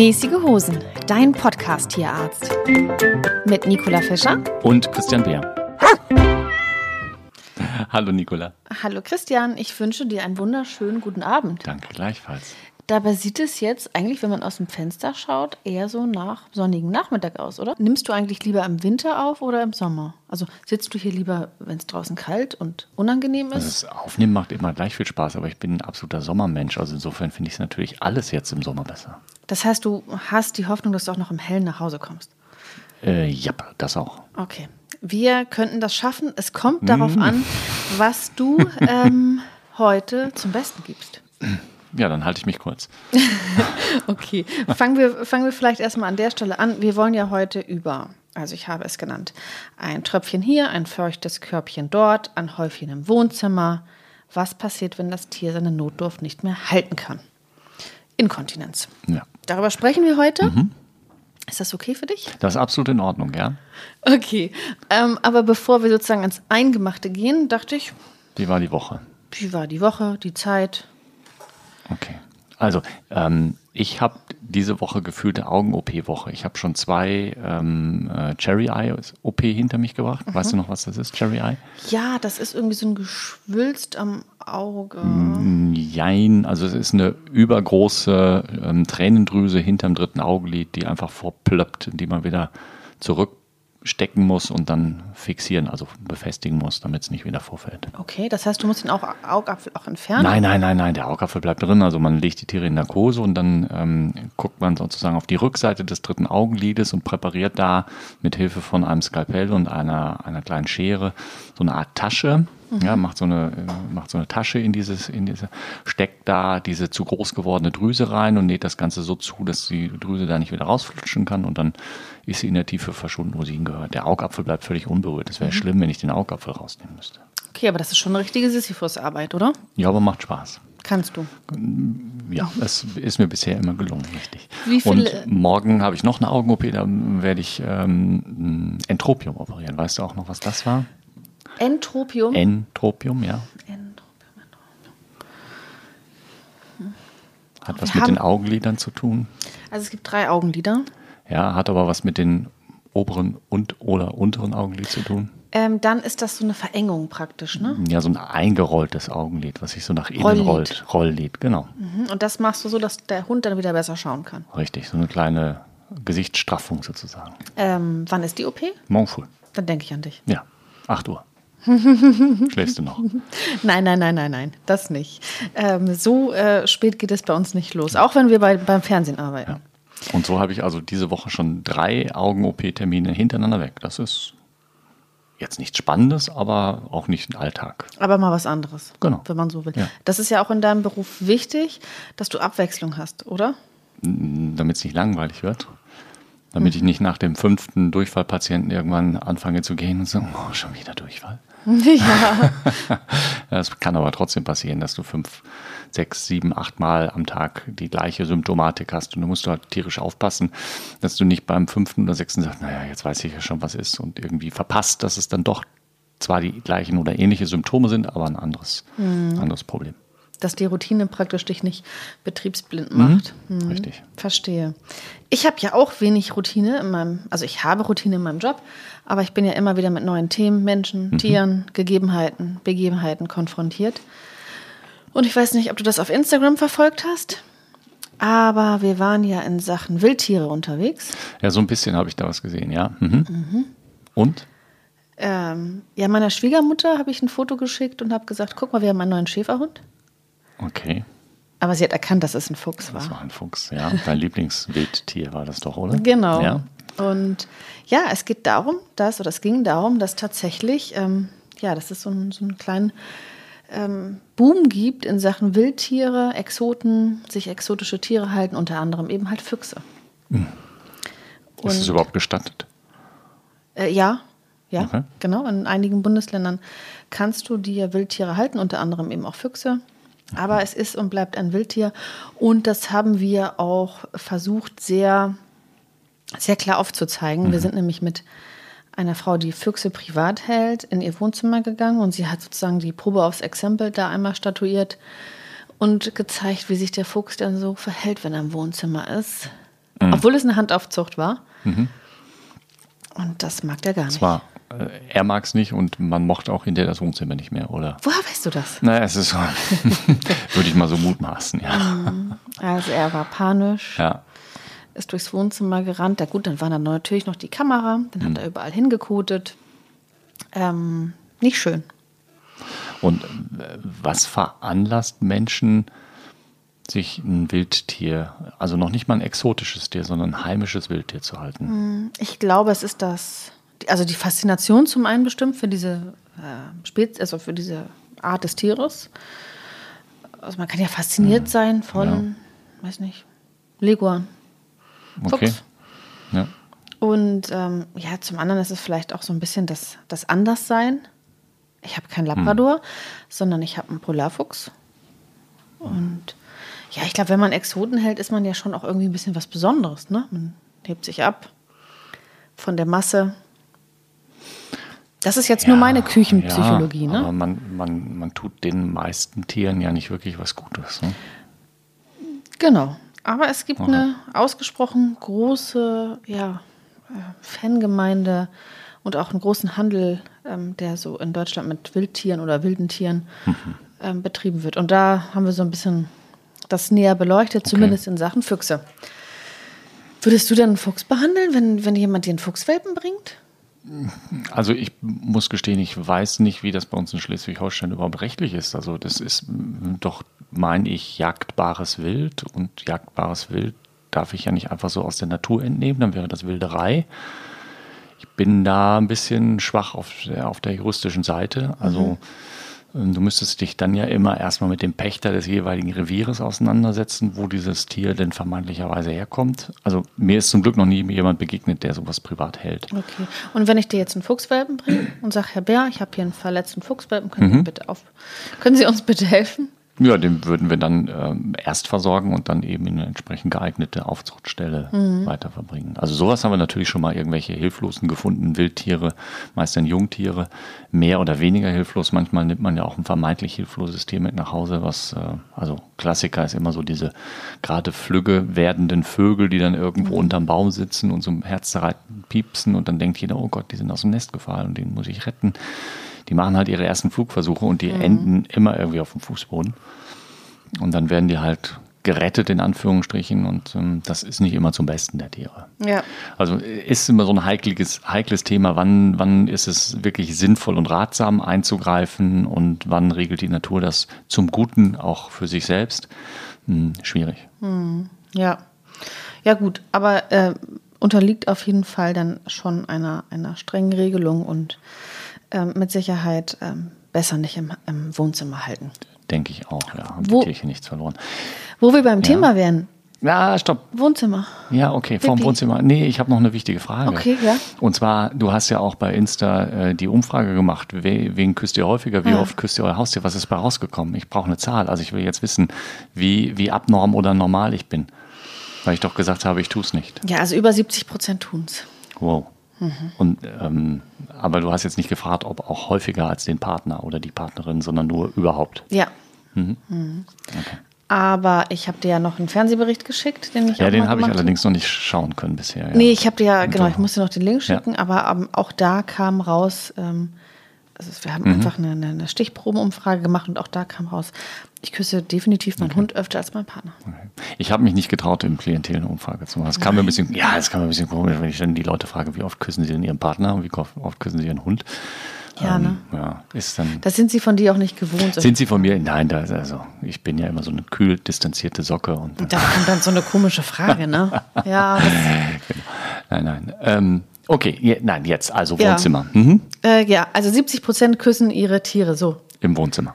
Mäßige Hosen, dein Podcast-Tierarzt. Mit Nicola Fischer Und Christian Beer. Hallo Nicola. Hallo Christian, ich wünsche dir einen wunderschönen guten Abend. Danke gleichfalls. Dabei sieht es jetzt eigentlich, wenn man aus dem Fenster schaut, eher so nach sonnigen Nachmittag aus, oder? Nimmst du eigentlich lieber im Winter auf oder im Sommer? Also sitzt du hier lieber, wenn es draußen kalt und unangenehm Also ist? das Aufnehmen macht immer gleich viel Spaß, aber ich bin ein absoluter Sommermensch. Also insofern finde ich es natürlich alles jetzt im Sommer besser. Das heißt, du hast die Hoffnung, dass du auch noch im Hellen nach Hause kommst. Äh, ja, das auch. Okay. Wir könnten das schaffen. Es kommt darauf an, was du ähm, heute zum Besten gibst. Ja, dann halte ich mich kurz. Okay, fangen wir, fangen wir vielleicht erstmal an der Stelle an. Wir wollen ja heute über, also ich habe es genannt, ein Tröpfchen hier, ein feuchtes Körbchen dort, ein Häufchen im Wohnzimmer. Was passiert, wenn das Tier seine Notdurft nicht mehr halten kann? Inkontinenz. Ja. Darüber sprechen wir heute. Ist das okay für dich? Das ist absolut in Ordnung, ja. Okay, ähm, aber bevor wir sozusagen ans Eingemachte gehen, dachte ich, Wie war die Woche? wie war die Woche, die Zeit? Okay. Also, ähm, ich habe diese Woche gefühlte Augen-OP-Woche. Ich habe schon zwei ähm, äh, Cherry Eye OP hinter mich gebracht. Weißt du noch, was das ist, Cherry Eye? Ja, das ist irgendwie so ein Geschwülst am Auge. Jein, also es ist eine übergroße ähm, Tränendrüse hinterm dritten Augenlid, die einfach vorplöppt, die man wieder zurückstecken muss und dann fixieren, also befestigen muss, damit es nicht wieder vorfällt. Okay, das heißt, du musst den Au- Augapfel auch entfernen? Nein, nein, nein, nein, der Augapfel bleibt drin. Also man legt die Tiere in Narkose und dann ähm, guckt man sozusagen auf die Rückseite des dritten Augenlides und präpariert da mit Hilfe von einem Skalpell und einer, einer kleinen Schere so eine Art Tasche. Ja, macht so eine, äh, macht so eine Tasche in dieses, in diese, steckt da diese zu groß gewordene Drüse rein und näht das Ganze so zu, dass die Drüse da nicht wieder rausflutschen kann und dann ist sie in der Tiefe verschwunden, wo sie hingehört. Der Augapfel bleibt völlig unberührt. Es wäre schlimm, wenn ich den Augapfel rausnehmen müsste. Okay, aber das ist schon eine richtige Sisyphus-Arbeit, oder? Ja, aber macht Spaß. Kannst du. Ja, es ist mir bisher immer gelungen, richtig. Wie viele- Und morgen habe ich noch eine Augen-OP, da werde ich ähm, Entropium operieren. Weißt du auch noch, was das war? Entropium. Entropium, ja. Entropium. Hat was Wir mit den Augenlidern zu tun. Also es gibt drei Augenlider. Ja, hat aber was mit den oberen und oder unteren Augenlid zu tun. Ähm, dann ist das so eine Verengung praktisch, ne? Ja, so ein eingerolltes Augenlid, was sich so nach innen Rolllid. rollt. Rolllid, genau. Mhm. Und das machst du so, dass der Hund dann wieder besser schauen kann. Richtig, so eine kleine Gesichtsstraffung sozusagen. Ähm, wann ist die OP? Morgen früh. Dann denke ich an dich. Ja, 8 Uhr. Schläfst du noch? Nein, nein, nein, nein, nein, das nicht. Ähm, so äh, spät geht es bei uns nicht los, auch wenn wir bei, beim Fernsehen arbeiten. Ja. Und so habe ich also diese Woche schon drei Augen-OP-Termine hintereinander weg. Das ist jetzt nichts Spannendes, aber auch nicht ein Alltag. Aber mal was anderes, Genau. wenn man so will. Ja. Das ist ja auch in deinem Beruf wichtig, dass du Abwechslung hast, oder? Damit es nicht langweilig wird. Damit ich nicht nach dem fünften Durchfallpatienten irgendwann anfange zu gehen und so, oh, schon wieder Durchfall. ja. Es kann aber trotzdem passieren, dass du fünf, sechs, sieben, acht Mal am Tag die gleiche Symptomatik hast. Und du musst halt tierisch aufpassen, dass du nicht beim fünften oder sechsten sagst, naja, jetzt weiß ich ja schon, was ist. Und irgendwie verpasst, dass es dann doch zwar die gleichen oder ähnliche Symptome sind, aber ein anderes, anderes Problem. Dass die Routine praktisch dich nicht betriebsblind macht. Mhm. Richtig. Verstehe. Ich habe ja auch wenig Routine in meinem, also ich habe Routine in meinem Job, aber ich bin ja immer wieder mit neuen Themen, Menschen, Tieren, Gegebenheiten, Begebenheiten konfrontiert. Und ich weiß nicht, ob du das auf Instagram verfolgt hast, aber wir waren ja in Sachen Wildtiere unterwegs. Ja, so ein bisschen habe ich da was gesehen, ja. Mhm. Und? Ähm, ja, meiner Schwiegermutter habe ich ein Foto geschickt und habe gesagt, guck mal, wir haben einen neuen Schäferhund. Okay, Aber sie hat erkannt, dass es ein Fuchs war. das war ein Fuchs, ja. Dein Lieblingswildtier war das doch, oder? Genau. Ja. Und ja, es geht darum, dass, oder es ging darum, dass tatsächlich, ähm, ja, dass es so, ein, so einen kleinen ähm, Boom gibt in Sachen Wildtiere, Exoten, sich exotische Tiere halten, unter anderem eben halt Füchse. Hm. Ist es überhaupt gestattet? Äh, ja, ja, okay. genau. In einigen Bundesländern kannst du dir Wildtiere halten, unter anderem eben auch Füchse. Aber es ist und bleibt ein Wildtier. Und das haben wir auch versucht, sehr, sehr klar aufzuzeigen. Mhm. Wir sind nämlich mit einer Frau, die Füchse privat hält, in ihr Wohnzimmer gegangen und sie hat sozusagen die Probe aufs Exempel da einmal statuiert und gezeigt, wie sich der Fuchs dann so verhält, wenn er im Wohnzimmer ist. Mhm. Obwohl es eine Handaufzucht war. Mhm. Und das mag der gar nicht. Zwar, äh, er mag es nicht und man mochte auch hinterher das Wohnzimmer nicht mehr, oder? Woher weißt du das? Naja, es ist so, würde ich mal so mutmaßen, ja. Mhm. Also er war panisch. Ja. Ist durchs Wohnzimmer gerannt. Ja, gut, dann war da natürlich noch die Kamera. Dann hat mhm. er überall hingekotet. Ähm, nicht schön. Und äh, was veranlasst Menschen, sich ein Wildtier, also noch nicht mal ein exotisches Tier, sondern ein heimisches Wildtier zu halten? Hm, ich glaube, es ist das, also die Faszination zum einen bestimmt für diese äh, Spez also für diese Art des Tieres. Also man kann ja fasziniert mhm. sein von, ja. weiß nicht, Leguan. Fuchs. Okay. Ja. Und ähm, ja, zum anderen ist es vielleicht auch so ein bisschen das, das Anderssein. Ich habe keinen Labrador, hm. sondern ich habe einen Polarfuchs. Und ja, ich glaube, wenn man Exoten hält, ist man ja schon auch irgendwie ein bisschen was Besonderes. Ne? Man hebt sich ab von der Masse. Das ist jetzt ja, nur meine Küchenpsychologie. Ja, ne? Aber man, man, man tut den meisten Tieren ja nicht wirklich was Gutes. Ne? Genau. Aber es gibt okay. eine ausgesprochen große ja, äh, Fangemeinde und auch einen großen Handel, ähm, der so in Deutschland mit Wildtieren oder wilden Tieren mhm. ähm, betrieben wird. Und da haben wir so ein bisschen das näher beleuchtet, okay. zumindest in Sachen Füchse. Würdest du dann einen Fuchs behandeln, wenn, wenn jemand dir einen Fuchswelpen bringt? Also ich muss gestehen, ich weiß nicht, wie das bei uns in Schleswig-Holstein überhaupt rechtlich ist. Also das ist doch, meine ich, jagdbares Wild und jagdbares Wild darf ich ja nicht einfach so aus der Natur entnehmen, dann wäre das Wilderei. Ich bin da ein bisschen schwach auf der, auf der juristischen Seite. Also mhm. Du müsstest dich dann ja immer erstmal mit dem Pächter des jeweiligen Revieres auseinandersetzen, wo dieses Tier denn vermeintlicherweise herkommt. Also mir ist zum Glück noch nie jemand begegnet, der sowas privat hält. Okay. Und wenn ich dir jetzt einen Fuchswelpen bringe und sage, Herr Bär, ich habe hier einen verletzten Fuchswelpen, können, mhm. Sie bitte auf, können Sie uns bitte helfen? Ja, den würden wir dann ähm, erst versorgen und dann eben in eine entsprechend geeignete Aufzuchtstelle mhm. weiterverbringen. Also sowas haben wir natürlich schon mal irgendwelche hilflosen gefunden, Wildtiere, meist dann Jungtiere, mehr oder weniger hilflos. Manchmal nimmt man ja auch ein vermeintlich hilfloses Tier mit nach Hause, was, äh, also Klassiker ist immer so diese gerade flügge werdenden Vögel, die dann irgendwo mhm. unterm Baum sitzen und so herzzerreitend piepsen und dann denkt jeder, oh Gott, die sind aus dem Nest gefallen und den muss ich retten die machen halt ihre ersten Flugversuche und die mhm. enden immer irgendwie auf dem Fußboden. Und dann werden die halt gerettet in Anführungsstrichen und ähm, das ist nicht immer zum Besten der Tiere. Ja. Also ist immer so ein heikles, heikles Thema, wann, wann ist es wirklich sinnvoll und ratsam einzugreifen und wann regelt die Natur das zum Guten auch für sich selbst? Hm, schwierig. Hm. Ja. Ja gut, aber äh, unterliegt auf jeden Fall dann schon einer, einer strengen Regelung und ähm, mit Sicherheit ähm, besser nicht im, im, Wohnzimmer halten. Denke ich auch, ja. Haben wo, die Kirche nichts verloren. Wo wir beim ja. Thema wären. Ja, stopp. Wohnzimmer. Ja, okay, vorm Pipi. Wohnzimmer. Nee, ich habe noch eine wichtige Frage. Okay, ja. Und zwar, du hast ja auch bei Insta äh, die Umfrage gemacht, we wen küsst ihr häufiger, wie ja. oft küsst ihr euer Haustier, was ist bei rausgekommen? Ich brauche eine Zahl. Also ich will jetzt wissen, wie, wie abnorm oder normal ich bin. Weil ich doch gesagt habe, ich tue es nicht. Ja, also über 70 Prozent tun es. Wow. Mhm. Und, ähm, aber du hast jetzt nicht gefragt, ob auch häufiger als den Partner oder die Partnerin, sondern nur überhaupt. Ja. Mhm. Mhm. Okay. Aber ich habe dir ja noch einen Fernsehbericht geschickt, den ich Ja, den habe ich allerdings noch nicht schauen können bisher. Ja. Nee, ich habe dir ja, genau, ich musste noch den Link schicken, ja. aber um, ähm, auch da kam raus, ähm, also wir haben mhm. einfach eine, eine Stichprobenumfrage gemacht und auch da kam raus, ich küsse definitiv meinen okay. Hund öfter als meinen Partner. Ich habe mich nicht getraut, im Klientel eine Umfrage zu machen. Es kam mir ein bisschen, ja, es kam mir ein bisschen komisch, wenn ich dann die Leute frage, wie oft küssen sie denn ihren Partner und wie oft küssen sie ihren Hund. Ja, ähm, ne? Ja, ist dann. Das sind sie von dir auch nicht gewohnt. Sind sie von mir? Nein, da, also ich bin ja immer so eine kühl distanzierte Socke. Und, und da kommt dann so eine komische Frage, ne? ja. genau. Nein, nein. Ähm, okay, je, nein, jetzt, also Wohnzimmer. Ja, mhm. äh, ja also 70 Prozent küssen ihre Tiere so. Im Wohnzimmer.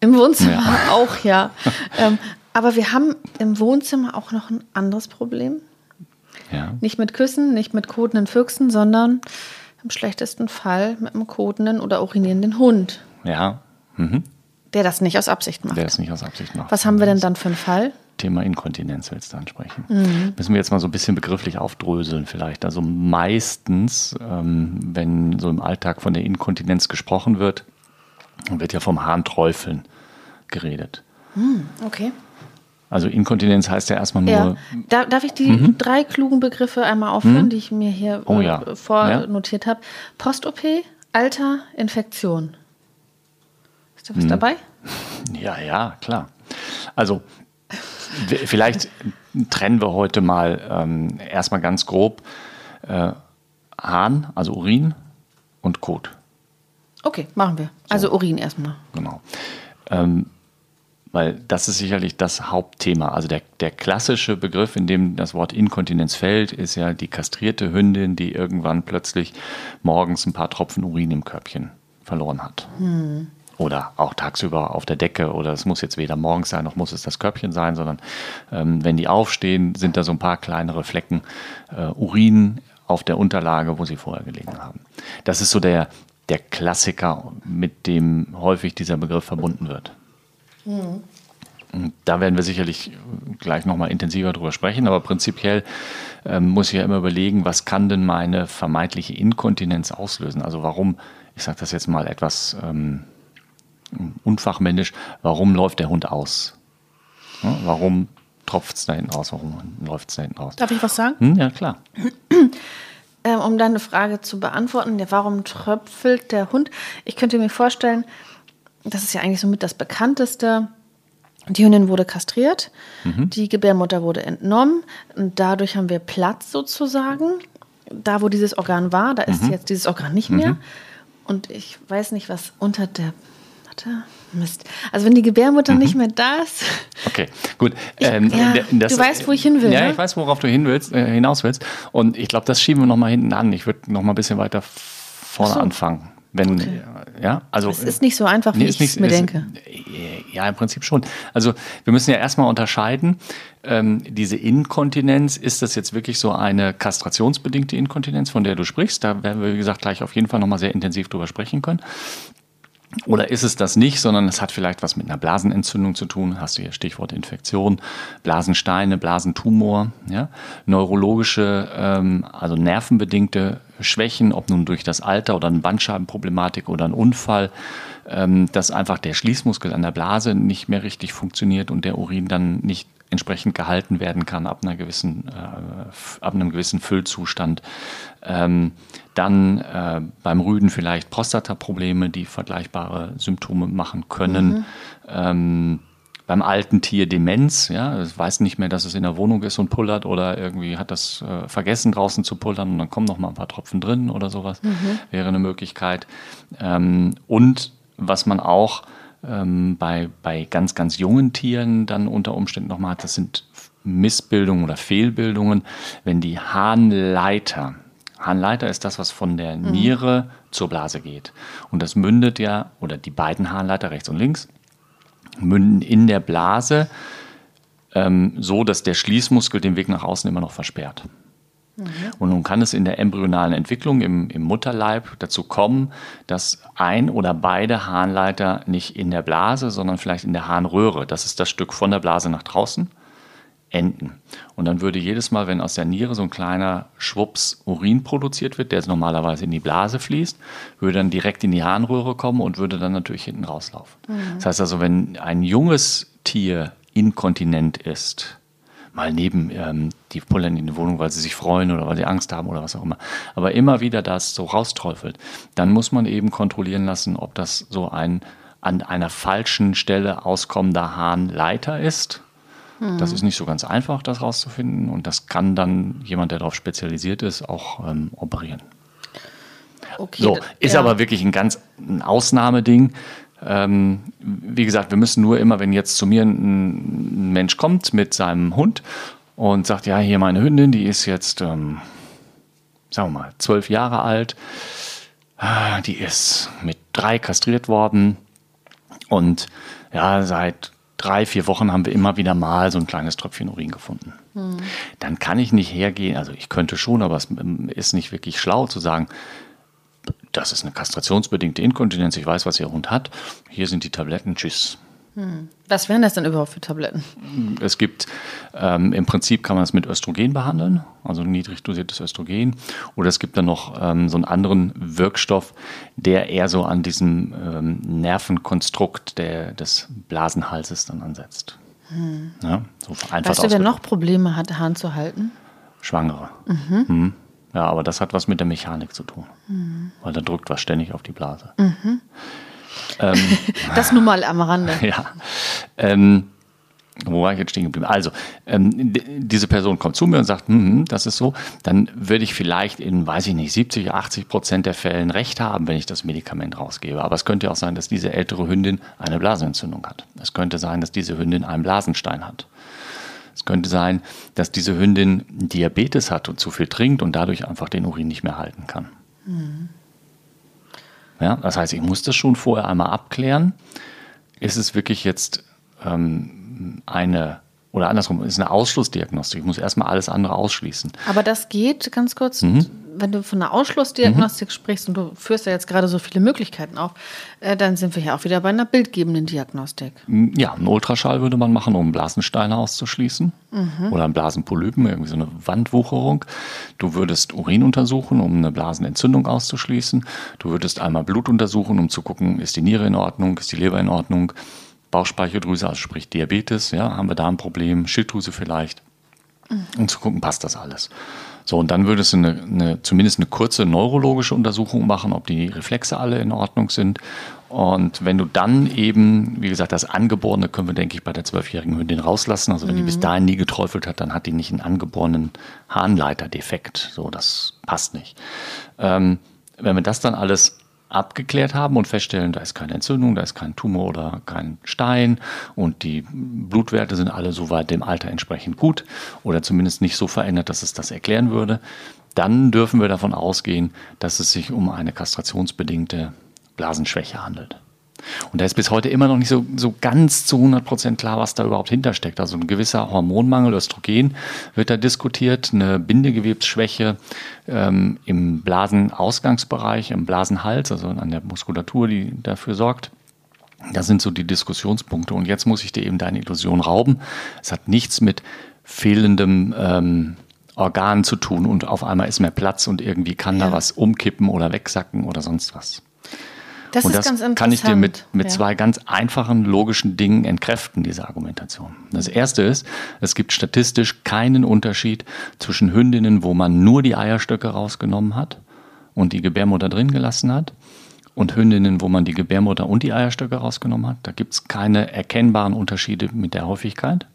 Im Wohnzimmer ja. auch, ja. ähm, aber wir haben im Wohnzimmer auch noch ein anderes Problem. Ja. Nicht mit Küssen, nicht mit kotenden Füchsen, sondern im schlechtesten Fall mit einem kotenden oder urinierenden Hund, Ja. Mhm. der das nicht aus Absicht macht. Der es nicht aus Absicht macht. Was haben wir denn dann für einen Fall? Thema Inkontinenz willst du ansprechen. Mhm. Müssen wir jetzt mal so ein bisschen begrifflich aufdröseln vielleicht. Also meistens, ähm, wenn so im Alltag von der Inkontinenz gesprochen wird, wird ja vom Harnträufeln geredet. Okay. Also Inkontinenz heißt ja erstmal nur, Ja. Da, darf ich die drei klugen Begriffe einmal aufführen, die ich mir hier Mhm. Oh äh, ja. vornotiert habe? Post-OP, Alter, Infektion. Ist da Mhm. was dabei? ja, ja, klar. Also vielleicht trennen wir heute mal ähm, erstmal ganz grob äh, Hahn, also Urin und Kot. Okay, machen wir. Also Urin erstmal. Genau. Ähm, weil das ist sicherlich das Hauptthema. Also der, der klassische Begriff, in dem das Wort Inkontinenz fällt, ist ja die kastrierte Hündin, die irgendwann plötzlich morgens ein paar Tropfen Urin im Körbchen verloren hat. Oder auch tagsüber auf der Decke. Oder es muss jetzt weder morgens sein, noch muss es das Körbchen sein, sondern ähm, wenn die aufstehen, sind da so ein paar kleinere Flecken äh, Urin auf der Unterlage, wo sie vorher gelegen haben. Das ist so der, der Klassiker, mit dem häufig dieser Begriff verbunden wird. Und Da werden wir sicherlich gleich nochmal intensiver drüber sprechen, aber prinzipiell ähm, muss ich ja immer überlegen, was kann denn meine vermeintliche Inkontinenz auslösen? Also warum, ich sage das jetzt mal etwas ähm, unfachmännisch, warum läuft der Hund aus? Ja, warum tropft es da hinten raus? Warum läuft es da hinten raus? Darf ich was sagen? Hm, ja, klar. Ähm, um deine Frage zu beantworten, ja, warum tröpfelt der Hund? Ich könnte mir vorstellen, das ist ja eigentlich somit das bekannteste. Die Hündin wurde kastriert, die Gebärmutter wurde entnommen und dadurch haben wir Platz sozusagen. Da, wo dieses Organ war, da ist jetzt dieses Organ nicht mehr. Und ich weiß nicht, was unter der. Warte, Mist. Also, wenn die Gebärmutter nicht mehr da ist, Okay, gut. Ich- Ähm, ja, d- du weißt, wo ich hin will, Ja, ne? ich weiß, worauf du hin willst, äh, hinaus willst. Und ich glaube, das schieben wir noch mal hinten an. Ich würde noch mal ein bisschen weiter vorne so. anfangen. Wenn, Okay. ja, also es ist nicht so einfach, wie Nee, ich es mir ist- denke. Ja, im Prinzip schon. Also wir müssen ja erstmal unterscheiden, ähm, diese Inkontinenz, ist das jetzt wirklich so eine kastrationsbedingte Inkontinenz, von der du sprichst? Da werden wir, wie gesagt, gleich auf jeden Fall nochmal sehr intensiv drüber sprechen können. Oder ist es das nicht, sondern es hat vielleicht was mit einer Blasenentzündung zu tun? Hast du hier Stichwort Infektion, Blasensteine, Blasentumor, ja? neurologische, ähm, also nervenbedingte Schwächen, ob nun durch das Alter oder eine Bandscheibenproblematik oder ein Unfall, ähm, dass einfach der Schließmuskel an der Blase nicht mehr richtig funktioniert und der Urin dann nicht entsprechend gehalten werden kann ab einer gewissen, äh, ab einem gewissen Füllzustand. Ähm, dann äh, beim Rüden vielleicht Prostataprobleme, die vergleichbare Symptome machen können. Ähm, beim alten Tier Demenz, ja, es weiß nicht mehr, dass es in der Wohnung ist und pullert oder irgendwie hat das äh, vergessen draußen zu pullern und dann kommen noch mal ein paar Tropfen drin oder sowas, wäre eine Möglichkeit. Ähm, und was man auch ähm, bei, bei ganz, ganz jungen Tieren dann unter Umständen nochmal hat, das sind Missbildungen oder Fehlbildungen, wenn die Harnleiter, Harnleiter ist das, was von der Niere zur Blase geht. Und das mündet ja, oder die beiden Harnleiter rechts und links, münden in der Blase ähm, so, dass der Schließmuskel den Weg nach außen immer noch versperrt. Und nun kann es in der embryonalen Entwicklung im, im Mutterleib dazu kommen, dass ein oder beide Harnleiter nicht in der Blase, sondern vielleicht in der Harnröhre, das ist das Stück von der Blase nach draußen, enden. Und dann würde jedes Mal, wenn aus der Niere so ein kleiner Schwupps Urin produziert wird, der jetzt normalerweise in die Blase fließt, würde dann direkt in die Harnröhre kommen und würde dann natürlich hinten rauslaufen. Das heißt also, wenn ein junges Tier inkontinent ist, mal neben, ähm, die pullern in die Wohnung, weil sie sich freuen oder weil sie Angst haben oder was auch immer, aber immer wieder das so rausträufelt, dann muss man eben kontrollieren lassen, ob das so ein an einer falschen Stelle auskommender Harnleiter ist. Das ist nicht so ganz einfach, das rauszufinden und das kann dann jemand, der darauf spezialisiert ist, auch ähm, operieren. Okay, So, ist ja. aber wirklich ein ganz ein Ausnahmeding. Ähm, wie gesagt, wir müssen nur immer, wenn jetzt zu mir ein, ein Mensch kommt mit seinem Hund und sagt, ja, hier meine Hündin, die ist jetzt, ähm, sagen wir mal, zwölf Jahre alt, Ah, die ist mit drei kastriert worden und ja, seit drei, vier Wochen haben wir immer wieder mal so ein kleines Tröpfchen Urin gefunden. Mhm. Dann kann ich nicht hergehen, also ich könnte schon, aber es ähm, ist nicht wirklich schlau zu sagen, das ist eine kastrationsbedingte Inkontinenz, ich weiß, was Ihr Hund hat, hier sind die Tabletten, tschüss. Hm. Was wären das denn überhaupt für Tabletten? Es gibt, ähm, im Prinzip kann man es mit Östrogen behandeln, also niedrig dosiertes Östrogen. Oder es gibt dann noch ähm, so einen anderen Wirkstoff, der eher so an diesem ähm, Nervenkonstrukt der, des Blasenhalses dann ansetzt. Hm. Ja, so weißt du, wer noch Probleme hat, Hahn zu halten? Schwangere. Mhm. Hm. Ja, aber das hat was mit der Mechanik zu tun, mhm. weil da drückt was ständig auf die Blase. Mhm. Ähm, das nun mal am Rande. Ja. Ähm, wo war ich jetzt stehen geblieben? Also, ähm, diese Person kommt zu mir und sagt, hm, das ist so, dann würde ich vielleicht in, weiß ich nicht, 70, 80 Prozent der Fällen recht haben, wenn ich das Medikament rausgebe. Aber es könnte auch sein, dass diese ältere Hündin eine Blasenentzündung hat. Es könnte sein, dass diese Hündin einen Blasenstein hat. Es könnte sein, dass diese Hündin Diabetes hat und zu viel trinkt und dadurch einfach den Urin nicht mehr halten kann. Mhm. Ja, das heißt, ich muss das schon vorher einmal abklären. Ist es wirklich jetzt ähm, eine, oder andersrum, ist eine Ausschlussdiagnostik. Ich muss erstmal alles andere ausschließen. Aber das geht, ganz kurz, mhm wenn du von einer Ausschlussdiagnostik mhm. sprichst und du führst ja jetzt gerade so viele Möglichkeiten auf, äh, dann sind wir ja auch wieder bei einer bildgebenden Diagnostik. Ja, einen Ultraschall würde man machen, um Blasensteine auszuschließen mhm. oder einen Blasenpolypen, irgendwie so eine Wandwucherung. Du würdest Urin untersuchen, um eine Blasenentzündung auszuschließen. Du würdest einmal Blut untersuchen, um zu gucken, ist die Niere in Ordnung, ist die Leber in Ordnung. Bauchspeicheldrüse, also sprich Diabetes, ja, haben wir da ein Problem, Schilddrüse vielleicht, um zu gucken, passt das alles. So, und dann würdest du eine, eine, zumindest eine kurze neurologische Untersuchung machen, ob die Reflexe alle in Ordnung sind. Und wenn du dann eben, wie gesagt, das Angeborene können wir, denke ich, bei der zwölfjährigen Hündin rauslassen. Also wenn mhm. die bis dahin nie geträufelt hat, dann hat die nicht einen angeborenen Harnleiterdefekt. So, das passt nicht. Ähm, wenn wir das dann alles abgeklärt haben und feststellen, da ist keine Entzündung, da ist kein Tumor oder kein Stein und die Blutwerte sind alle soweit dem Alter entsprechend gut oder zumindest nicht so verändert, dass es das erklären würde, dann dürfen wir davon ausgehen, dass es sich um eine kastrationsbedingte Blasenschwäche handelt. Und da ist bis heute immer noch nicht so, so ganz zu 100 Prozent klar, was da überhaupt hintersteckt. Also ein gewisser Hormonmangel, Östrogen wird da diskutiert, eine Bindegewebsschwäche ähm, im Blasenausgangsbereich, im Blasenhals, also an der Muskulatur, die dafür sorgt. Das sind so die Diskussionspunkte. Und jetzt muss ich dir eben deine Illusion rauben. Es hat nichts mit fehlendem ähm, Organ zu tun und auf einmal ist mehr Platz und irgendwie kann ja. da was umkippen oder wegsacken oder sonst was. Das und das kann ich dir mit, mit ja. zwei ganz einfachen logischen Dingen entkräften, diese Argumentation. Das erste ist, es gibt statistisch keinen Unterschied zwischen Hündinnen, wo man nur die Eierstöcke rausgenommen hat und die Gebärmutter drin gelassen hat, und Hündinnen, wo man die Gebärmutter und die Eierstöcke rausgenommen hat. Da gibt es keine erkennbaren Unterschiede mit der Häufigkeit.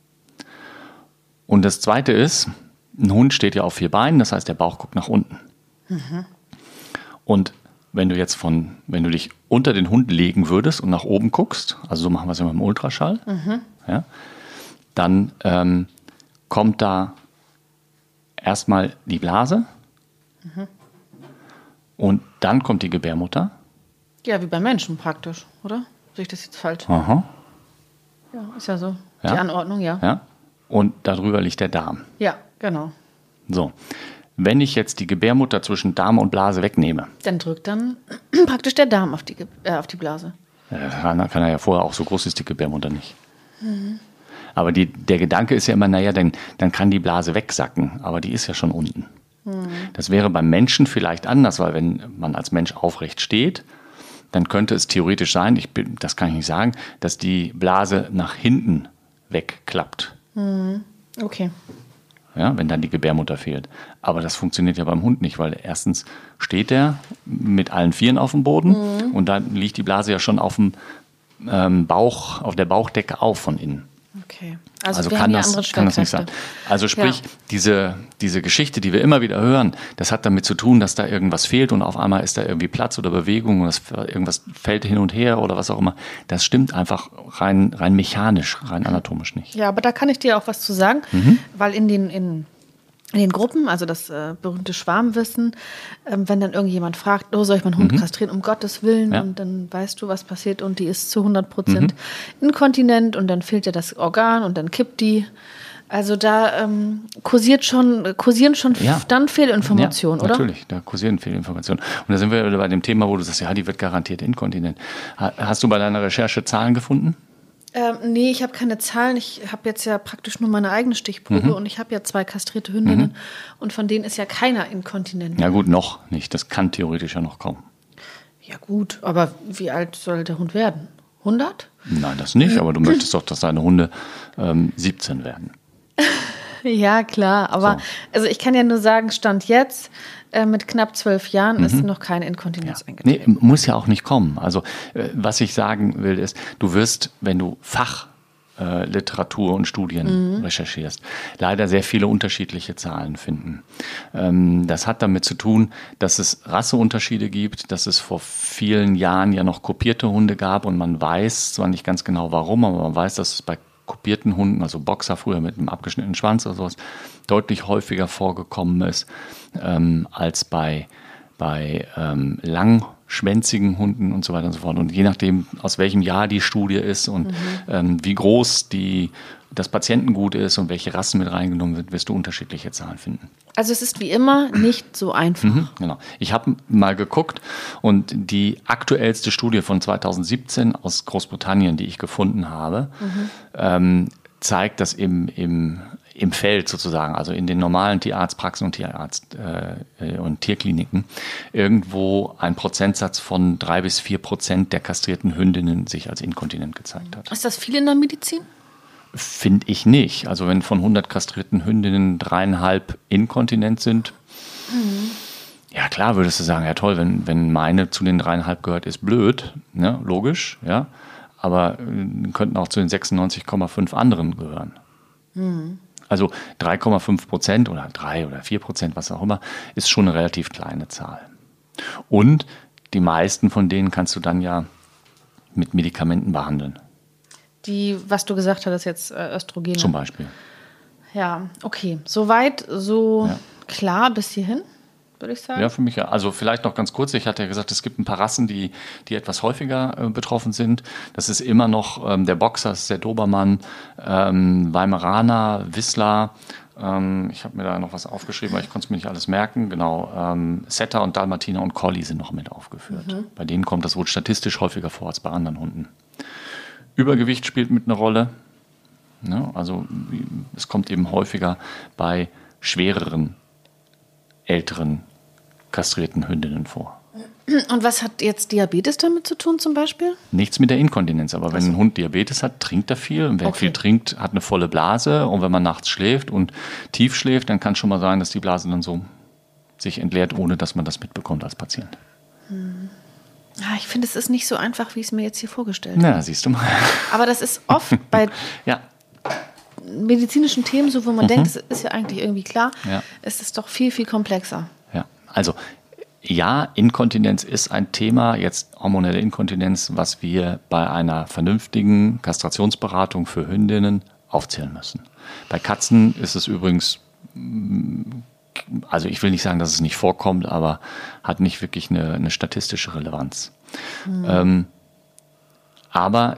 Und das zweite ist, ein Hund steht ja auf vier Beinen, das heißt, der Bauch guckt nach unten. Mhm. Und wenn du jetzt von, wenn du dich unter den Hund legen würdest und nach oben guckst, also so machen wir es ja mit dem Ultraschall, mhm. ja, dann ähm, kommt da erstmal die Blase mhm. und dann kommt die Gebärmutter. Ja, wie bei Menschen praktisch, oder? Sehe ich das jetzt falsch? Aha. Ja, ist ja so. Ja. Die Anordnung, ja. ja. Und darüber liegt der Darm. Ja, genau. So. Wenn ich jetzt die Gebärmutter zwischen Darm und Blase wegnehme. Dann drückt dann praktisch der Darm auf die, äh, auf die Blase. Kann, kann er ja vorher auch, so groß ist die Gebärmutter nicht. Mhm. Aber die, der Gedanke ist ja immer, naja, dann, dann kann die Blase wegsacken, aber die ist ja schon unten. Mhm. Das wäre beim Menschen vielleicht anders, weil wenn man als Mensch aufrecht steht, dann könnte es theoretisch sein, ich bin, das kann ich nicht sagen, dass die Blase nach hinten wegklappt. Mhm. Okay ja, wenn dann die Gebärmutter fehlt. Aber das funktioniert ja beim Hund nicht, weil erstens steht er mit allen Vieren auf dem Boden mhm. und dann liegt die Blase ja schon auf dem ähm, Bauch, auf der Bauchdecke auf von innen. Okay. Also, also kann, das, kann das nicht sein. Also sprich, ja. diese, diese Geschichte, die wir immer wieder hören, das hat damit zu tun, dass da irgendwas fehlt und auf einmal ist da irgendwie Platz oder Bewegung oder irgendwas fällt hin und her oder was auch immer. Das stimmt einfach rein, rein mechanisch, rein anatomisch nicht. Ja, aber da kann ich dir auch was zu sagen, mhm. weil in den, in in den Gruppen, also das äh, berühmte Schwarmwissen, ähm, wenn dann irgendjemand fragt, oh, soll ich meinen Hund mhm. kastrieren, um Gottes Willen, ja. und dann weißt du, was passiert und die ist zu 100 Prozent mhm. inkontinent und dann fehlt ja das Organ und dann kippt die. Also da ähm, kursiert schon, kursieren schon ja. dann Fehlinformationen, ja, oder? Natürlich, da kursieren Fehlinformationen. Und da sind wir bei dem Thema, wo du sagst, ja, die wird garantiert inkontinent. Hast du bei deiner Recherche Zahlen gefunden? Ähm, nee, ich habe keine Zahlen. Ich habe jetzt ja praktisch nur meine eigene Stichprobe mhm. und ich habe ja zwei kastrierte Hündinnen mhm. und von denen ist ja keiner inkontinent. Ja gut, noch nicht. Das kann theoretisch ja noch kommen. Ja gut, aber wie alt soll der Hund werden? 100? Nein, das nicht, aber du möchtest doch, dass deine Hunde ähm, 17 werden. ja, klar, aber so. also ich kann ja nur sagen, Stand jetzt äh, mit knapp zwölf Jahren mhm. ist noch keine Inkontinenz ja. eingetreten. Nee, muss ja auch nicht kommen. Also äh, was ich sagen will ist, du wirst, wenn du Fachliteratur äh, und Studien mhm. recherchierst, leider sehr viele unterschiedliche Zahlen finden. Ähm, das hat damit zu tun, dass es Rasseunterschiede gibt, dass es vor vielen Jahren ja noch kopierte Hunde gab und man weiß zwar nicht ganz genau warum, aber man weiß, dass es bei kopierten Hunden, also Boxer früher mit einem abgeschnittenen Schwanz oder sowas, deutlich häufiger vorgekommen ist ähm, als bei, bei ähm, langschwänzigen Hunden und so weiter und so fort. Und je nachdem, aus welchem Jahr die Studie ist und mhm. ähm, wie groß die, das Patientengut ist und welche Rassen mit reingenommen sind, wirst du unterschiedliche Zahlen finden. Also es ist wie immer nicht so einfach. Mhm, genau. Ich habe mal geguckt und die aktuellste Studie von 2017 aus Großbritannien, die ich gefunden habe, mhm. ähm, zeigt, dass im, im im Feld sozusagen, also in den normalen Tierarztpraxen und Tierarzt äh, und Tierkliniken, irgendwo ein Prozentsatz von drei bis vier Prozent der kastrierten Hündinnen sich als inkontinent gezeigt hat. Ist das viel in der Medizin? Finde ich nicht. Also wenn von 100 kastrierten Hündinnen dreieinhalb inkontinent sind, mhm. ja klar würdest du sagen, ja toll, wenn, wenn meine zu den dreieinhalb gehört, ist blöd, ne? logisch, ja, aber äh, könnten auch zu den 96,5 anderen gehören. Mhm. Also 3,5 Prozent oder 3 oder 4 Prozent, was auch immer, ist schon eine relativ kleine Zahl. Und die meisten von denen kannst du dann ja mit Medikamenten behandeln. Die, was du gesagt hast, jetzt äh, Östrogene. Zum Beispiel. Ja, okay. Soweit, so ja. klar bis hierhin würde ich sagen. Ja, für mich ja. Also vielleicht noch ganz kurz, ich hatte ja gesagt, es gibt ein paar Rassen, die, die etwas häufiger äh, betroffen sind. Das ist immer noch ähm, der Boxer, das ist der Dobermann, ähm, Weimaraner, Whistler. Ähm, ich habe mir da noch was aufgeschrieben, weil ich konnte es mir nicht alles merken. Genau, ähm, Setter und Dalmatiner und Collie sind noch mit aufgeführt. Mhm. Bei denen kommt das wohl statistisch häufiger vor als bei anderen Hunden. Übergewicht spielt mit eine Rolle. Ne? Also es kommt eben häufiger bei schwereren, älteren kastrierten Hündinnen vor. Und was hat jetzt Diabetes damit zu tun zum Beispiel? Nichts mit der Inkontinenz, aber wenn ein Hund Diabetes hat, trinkt er viel. Und wer okay. viel trinkt, hat eine volle Blase. Und wenn man nachts schläft und tief schläft, dann kann schon mal sein, dass die Blase dann so sich entleert, ohne dass man das mitbekommt als Patient. Hm. Ja, ich finde, es ist nicht so einfach, wie ich es mir jetzt hier vorgestellt habe. Ja, siehst du mal. Aber das ist oft bei ja. medizinischen Themen so, wo man mhm. denkt, es ist ja eigentlich irgendwie klar, ja. ist es doch viel, viel komplexer. Also ja, Inkontinenz ist ein Thema, jetzt hormonelle Inkontinenz, was wir bei einer vernünftigen Kastrationsberatung für Hündinnen aufzählen müssen. Bei Katzen ist es übrigens, also ich will nicht sagen, dass es nicht vorkommt, aber hat nicht wirklich eine, eine statistische Relevanz. Mhm. Ähm, aber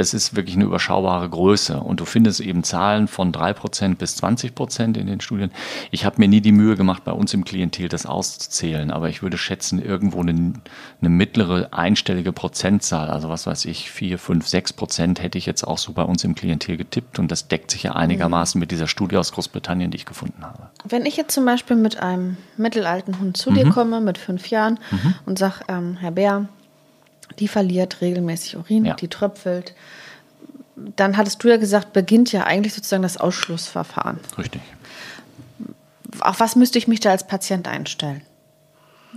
es ist wirklich eine überschaubare Größe. Und du findest eben Zahlen von 3% bis 20% in den Studien. Ich habe mir nie die Mühe gemacht, bei uns im Klientel das auszuzählen, aber ich würde schätzen, irgendwo eine, eine mittlere einstellige Prozentzahl, also was weiß ich, 4, 5, 6 Prozent hätte ich jetzt auch so bei uns im Klientel getippt. Und das deckt sich ja einigermaßen mhm. mit dieser Studie aus Großbritannien, die ich gefunden habe. Wenn ich jetzt zum Beispiel mit einem mittelalten Hund zu mhm. dir komme, mit fünf Jahren, mhm. und sage, ähm, Herr Bär, die verliert regelmäßig Urin, ja. die tröpfelt. Dann hattest du ja gesagt, beginnt ja eigentlich sozusagen das Ausschlussverfahren. Richtig. Auf was müsste ich mich da als Patient einstellen?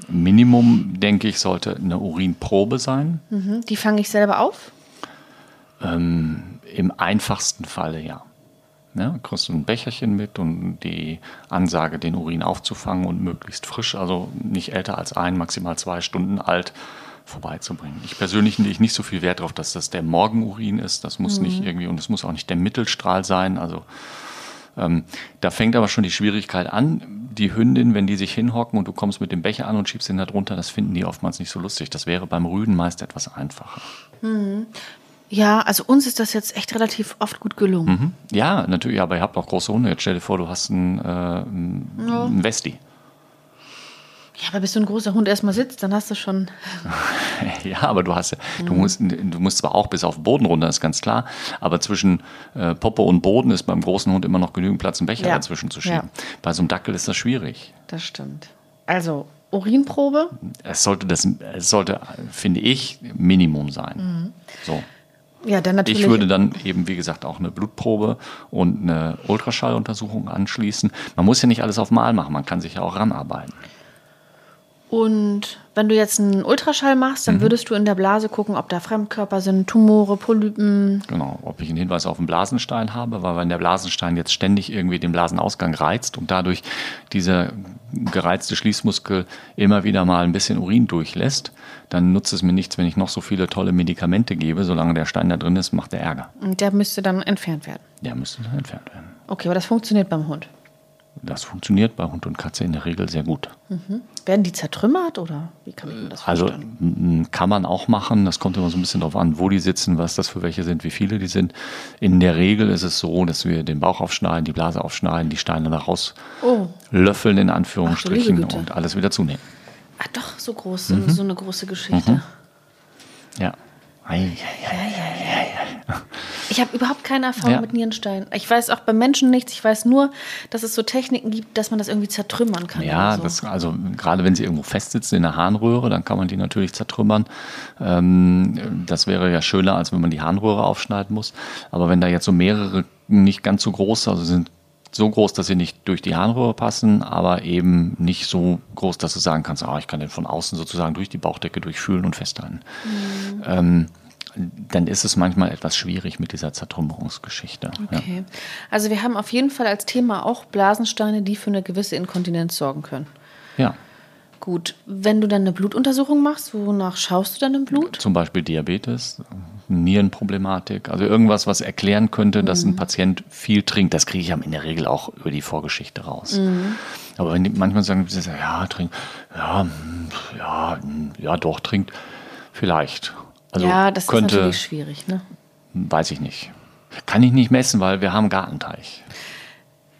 Minimum, denke ich, sollte eine Urinprobe sein. Mhm. Die fange ich selber auf? Ähm, Im einfachsten Falle ja. Ja, kriegst du ein Becherchen mit und die Ansage, den Urin aufzufangen und möglichst frisch, also nicht älter als ein, maximal zwei Stunden alt, vorbeizubringen. Ich persönlich lege nicht so viel Wert darauf, dass das der Morgenurin ist. Das muss mhm. nicht irgendwie, und es muss auch nicht der Mittelstrahl sein. Also Ähm, da fängt aber schon die Schwierigkeit an. Die Hündin, wenn die sich hinhocken und du kommst mit dem Becher an und schiebst ihn da drunter, das finden die oftmals nicht so lustig. Das wäre beim Rüden meist etwas einfacher. Ja, also uns ist das jetzt echt relativ oft gut gelungen. Mhm. Ja, natürlich, aber ihr habt auch große Hunde. Jetzt stell dir vor, du hast einen, äh, einen Westi. Ja, aber bis so ein großer Hund erstmal sitzt, dann hast du schon. Ja, aber du hast ja, du musst, du musst zwar auch bis auf den Boden runter, ist ganz klar, aber zwischen äh, Poppe und Boden ist beim großen Hund immer noch genügend Platz, einen Becher Ja. dazwischen zu schieben. Ja. Bei so einem Dackel ist das schwierig. Das stimmt. Also, Urinprobe. Es sollte das, es sollte, finde ich, Minimum sein. Mhm. So. Ja, dann natürlich. Ich würde dann eben, wie gesagt, auch eine Blutprobe und eine Ultraschalluntersuchung anschließen. Man muss ja nicht alles auf Mal machen, man kann sich ja auch ranarbeiten. Und wenn du jetzt einen Ultraschall machst, Mhm. dann würdest du in der Blase gucken, ob da Fremdkörper sind, Tumore, Polypen. Genau, ob ich einen Hinweis auf einen Blasenstein habe, weil wenn der Blasenstein jetzt ständig irgendwie den Blasenausgang reizt und dadurch dieser gereizte Schließmuskel immer wieder mal ein bisschen Urin durchlässt, dann nutzt es mir nichts, wenn ich noch so viele tolle Medikamente gebe. Solange der Stein da drin ist, macht der Ärger. Und der müsste dann entfernt werden. Der müsste dann entfernt werden. Okay, aber das funktioniert beim Hund. Das funktioniert bei Hund und Katze in der Regel sehr gut. Werden die zertrümmert oder wie kann mir das Also vorstellen? m, kann man auch machen. Das kommt immer so ein bisschen darauf an, wo die sitzen, was das für welche sind, wie viele die sind. In der Regel ist es so, dass wir den Bauch aufschneiden, die Blase aufschneiden, die Steine da raus Oh. löffeln in Ach Anführungsstrichen Güte. und alles wieder zunehmen. Ah, doch, so groß, Mhm. so eine große Geschichte. Ja. Ich habe überhaupt keine Erfahrung Ja. mit Nierenstein. Ich weiß auch bei Menschen nichts. Ich weiß nur, dass es so Techniken gibt, dass man das irgendwie zertrümmern kann. Ja, so. das, also gerade wenn sie irgendwo festsitzen in der Harnröhre, dann kann man die natürlich zertrümmern. Ähm, das wäre ja schöner, als wenn man die Harnröhre aufschneiden muss. Aber wenn da jetzt so mehrere nicht ganz so groß, also sind so groß, dass sie nicht durch die Harnröhre passen, aber eben nicht so groß, dass du sagen kannst, ah, ich kann den von außen sozusagen durch die Bauchdecke durchfühlen und festhalten. Ähm, dann ist es manchmal etwas schwierig mit dieser Zertrümmerungsgeschichte. Ja. Okay. Also wir haben auf jeden Fall als Thema auch Blasensteine, die für eine gewisse Inkontinenz sorgen können. ja. Gut, wenn du dann eine Blutuntersuchung machst, wonach schaust du dann im Blut? Zum Beispiel Diabetes, Nierenproblematik, also irgendwas, was erklären könnte, dass ein Patient viel trinkt. Das kriege ich in der Regel auch über die Vorgeschichte raus. Aber wenn die manchmal sagen, ja, trinkt, ja, ja, ja, doch, trinkt, vielleicht. Also ja, das könnte, ist natürlich schwierig. Ne? weiß ich nicht. Kann ich nicht messen, weil wir haben Gartenteich.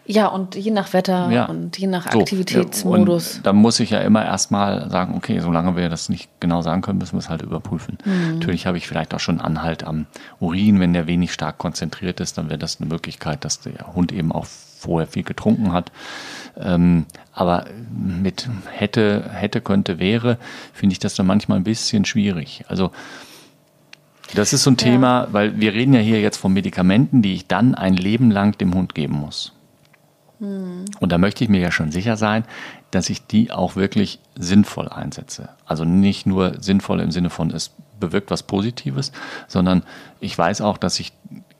Ja, und je nach Wetter Ja. und je nach So, Aktivitätsmodus. Und dann muss ich ja immer erstmal sagen, okay, solange wir das nicht genau sagen können, müssen wir es halt überprüfen. Mhm. Natürlich habe ich vielleicht auch schon Anhalt am Urin, wenn der wenig stark konzentriert ist, dann wäre das eine Möglichkeit, dass der Hund eben auch vorher viel getrunken hat. Ähm, aber mit hätte, hätte, könnte, wäre, finde ich das dann manchmal ein bisschen schwierig. Also das ist so ein Thema, weil wir reden ja hier jetzt von Medikamenten, die ich dann ein Leben lang dem Hund geben muss. Und da möchte ich mir ja schon sicher sein, dass ich die auch wirklich sinnvoll einsetze. Also nicht nur sinnvoll im Sinne von, es bewirkt was Positives, sondern ich weiß auch, dass ich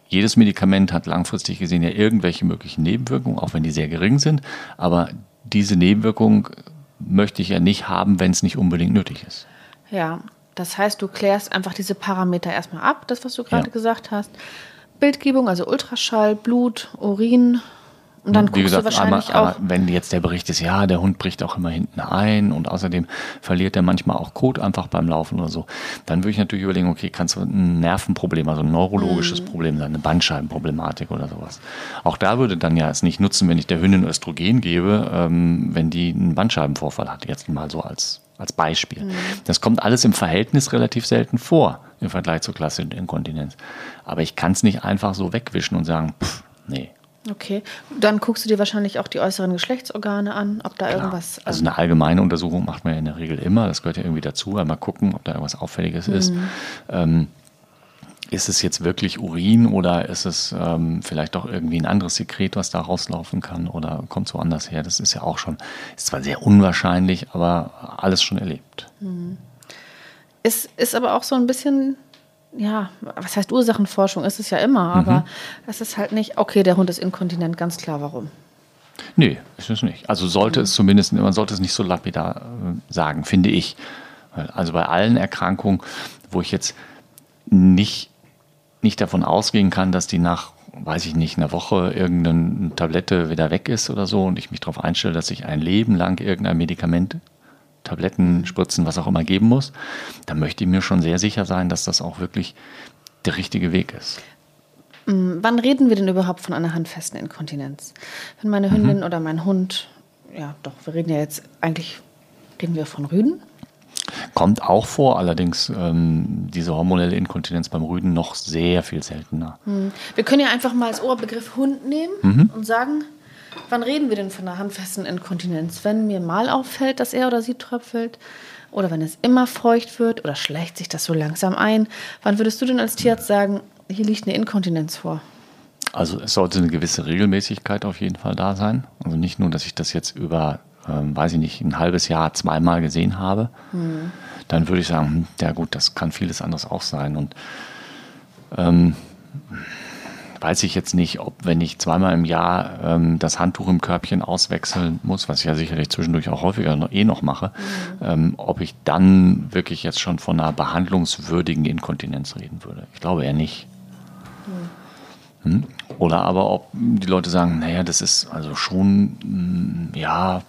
jedes Medikament hat langfristig gesehen ja irgendwelche möglichen Nebenwirkungen, auch wenn die sehr gering sind. Aber diese Nebenwirkung möchte ich ja nicht haben, wenn es nicht unbedingt nötig ist. Ja, das heißt, du klärst einfach diese Parameter erstmal ab, das, was du gerade Ja. gesagt hast. Bildgebung, also Ultraschall, Blut, Urin. Und dann Wie guckst gesagt, du wahrscheinlich einmal, auch. wenn jetzt der Bericht ist, ja, der Hund bricht auch immer hinten ein und außerdem verliert er manchmal auch Kot einfach beim Laufen oder so, dann würde ich natürlich überlegen, okay, kann es ein Nervenproblem, also ein neurologisches Mhm. Problem sein, eine Bandscheibenproblematik oder sowas. Auch da würde dann ja es nicht nutzen, wenn ich der Hündin Östrogen gebe, ähm, wenn die einen Bandscheibenvorfall hat, jetzt mal so als, als Beispiel. Mhm. Das kommt alles im Verhältnis relativ selten vor im Vergleich zur klassischen Inkontinenz. Aber ich kann es nicht einfach so wegwischen und sagen, pff, nee, Okay. Dann guckst du dir wahrscheinlich auch die äußeren Geschlechtsorgane an, ob da irgendwas. Also ähm, eine allgemeine Untersuchung macht man ja in der Regel immer. Das gehört ja irgendwie dazu. Einmal gucken, ob da irgendwas Auffälliges ist. Ähm, ist es jetzt wirklich Urin oder ist es ähm, vielleicht doch irgendwie ein anderes Sekret, was da rauslaufen kann oder kommt so anders her? Das ist ja auch schon, ist zwar sehr unwahrscheinlich, aber alles schon erlebt. ist, ist aber auch so ein bisschen, ja, was heißt Ursachenforschung? Ist es ja immer, aber Mhm. es ist halt nicht, okay, der Hund ist inkontinent, ganz klar, warum. Nee, ist es nicht. Also sollte es zumindest, man sollte es nicht so lapidar äh, sagen, finde ich. Also bei allen Erkrankungen, wo ich jetzt nicht, nicht davon ausgehen kann, dass die nach weiß ich nicht, einer Woche irgendeine Tablette wieder weg ist oder so und ich mich darauf einstelle, dass ich ein Leben lang irgendein Medikament, Tabletten, Spritzen, was auch immer geben muss, dann möchte ich mir schon sehr sicher sein, dass das auch wirklich der richtige Weg ist. Mm, wann reden wir denn überhaupt von einer handfesten Inkontinenz? Wenn meine Hündin mhm. oder mein Hund, ja doch, wir reden ja jetzt eigentlich, reden wir von Rüden? Kommt auch vor, allerdings ähm, diese hormonelle Inkontinenz beim Rüden noch sehr viel seltener. Mhm. Wir können ja einfach mal als Oberbegriff Hund nehmen mhm. und sagen, wann reden wir denn von einer handfesten Inkontinenz? Wenn mir mal auffällt, dass er oder sie tröpfelt, oder wenn es immer feucht wird oder schleicht sich das so langsam ein, wann würdest du denn als Tierarzt sagen, hier liegt eine Inkontinenz vor? Also es sollte eine gewisse Regelmäßigkeit auf jeden Fall da sein. Also nicht nur, dass ich das jetzt über, ähm, weiß ich nicht, ein halbes Jahr zweimal gesehen habe. Mhm. Dann würde ich sagen, hm, ja gut, das kann vieles anderes auch sein. Und ähm, weiß ich jetzt nicht, ob wenn ich zweimal im Jahr ähm, das Handtuch im Körbchen auswechseln muss, was ich ja sicherlich zwischendurch auch häufiger noch, eh noch mache, mhm. ähm, ob ich dann wirklich jetzt schon von einer behandlungswürdigen Inkontinenz reden würde. Ich glaube eher nicht. Mhm. Hm? Oder aber ob die Leute sagen, naja, das ist also schon, hm, ja,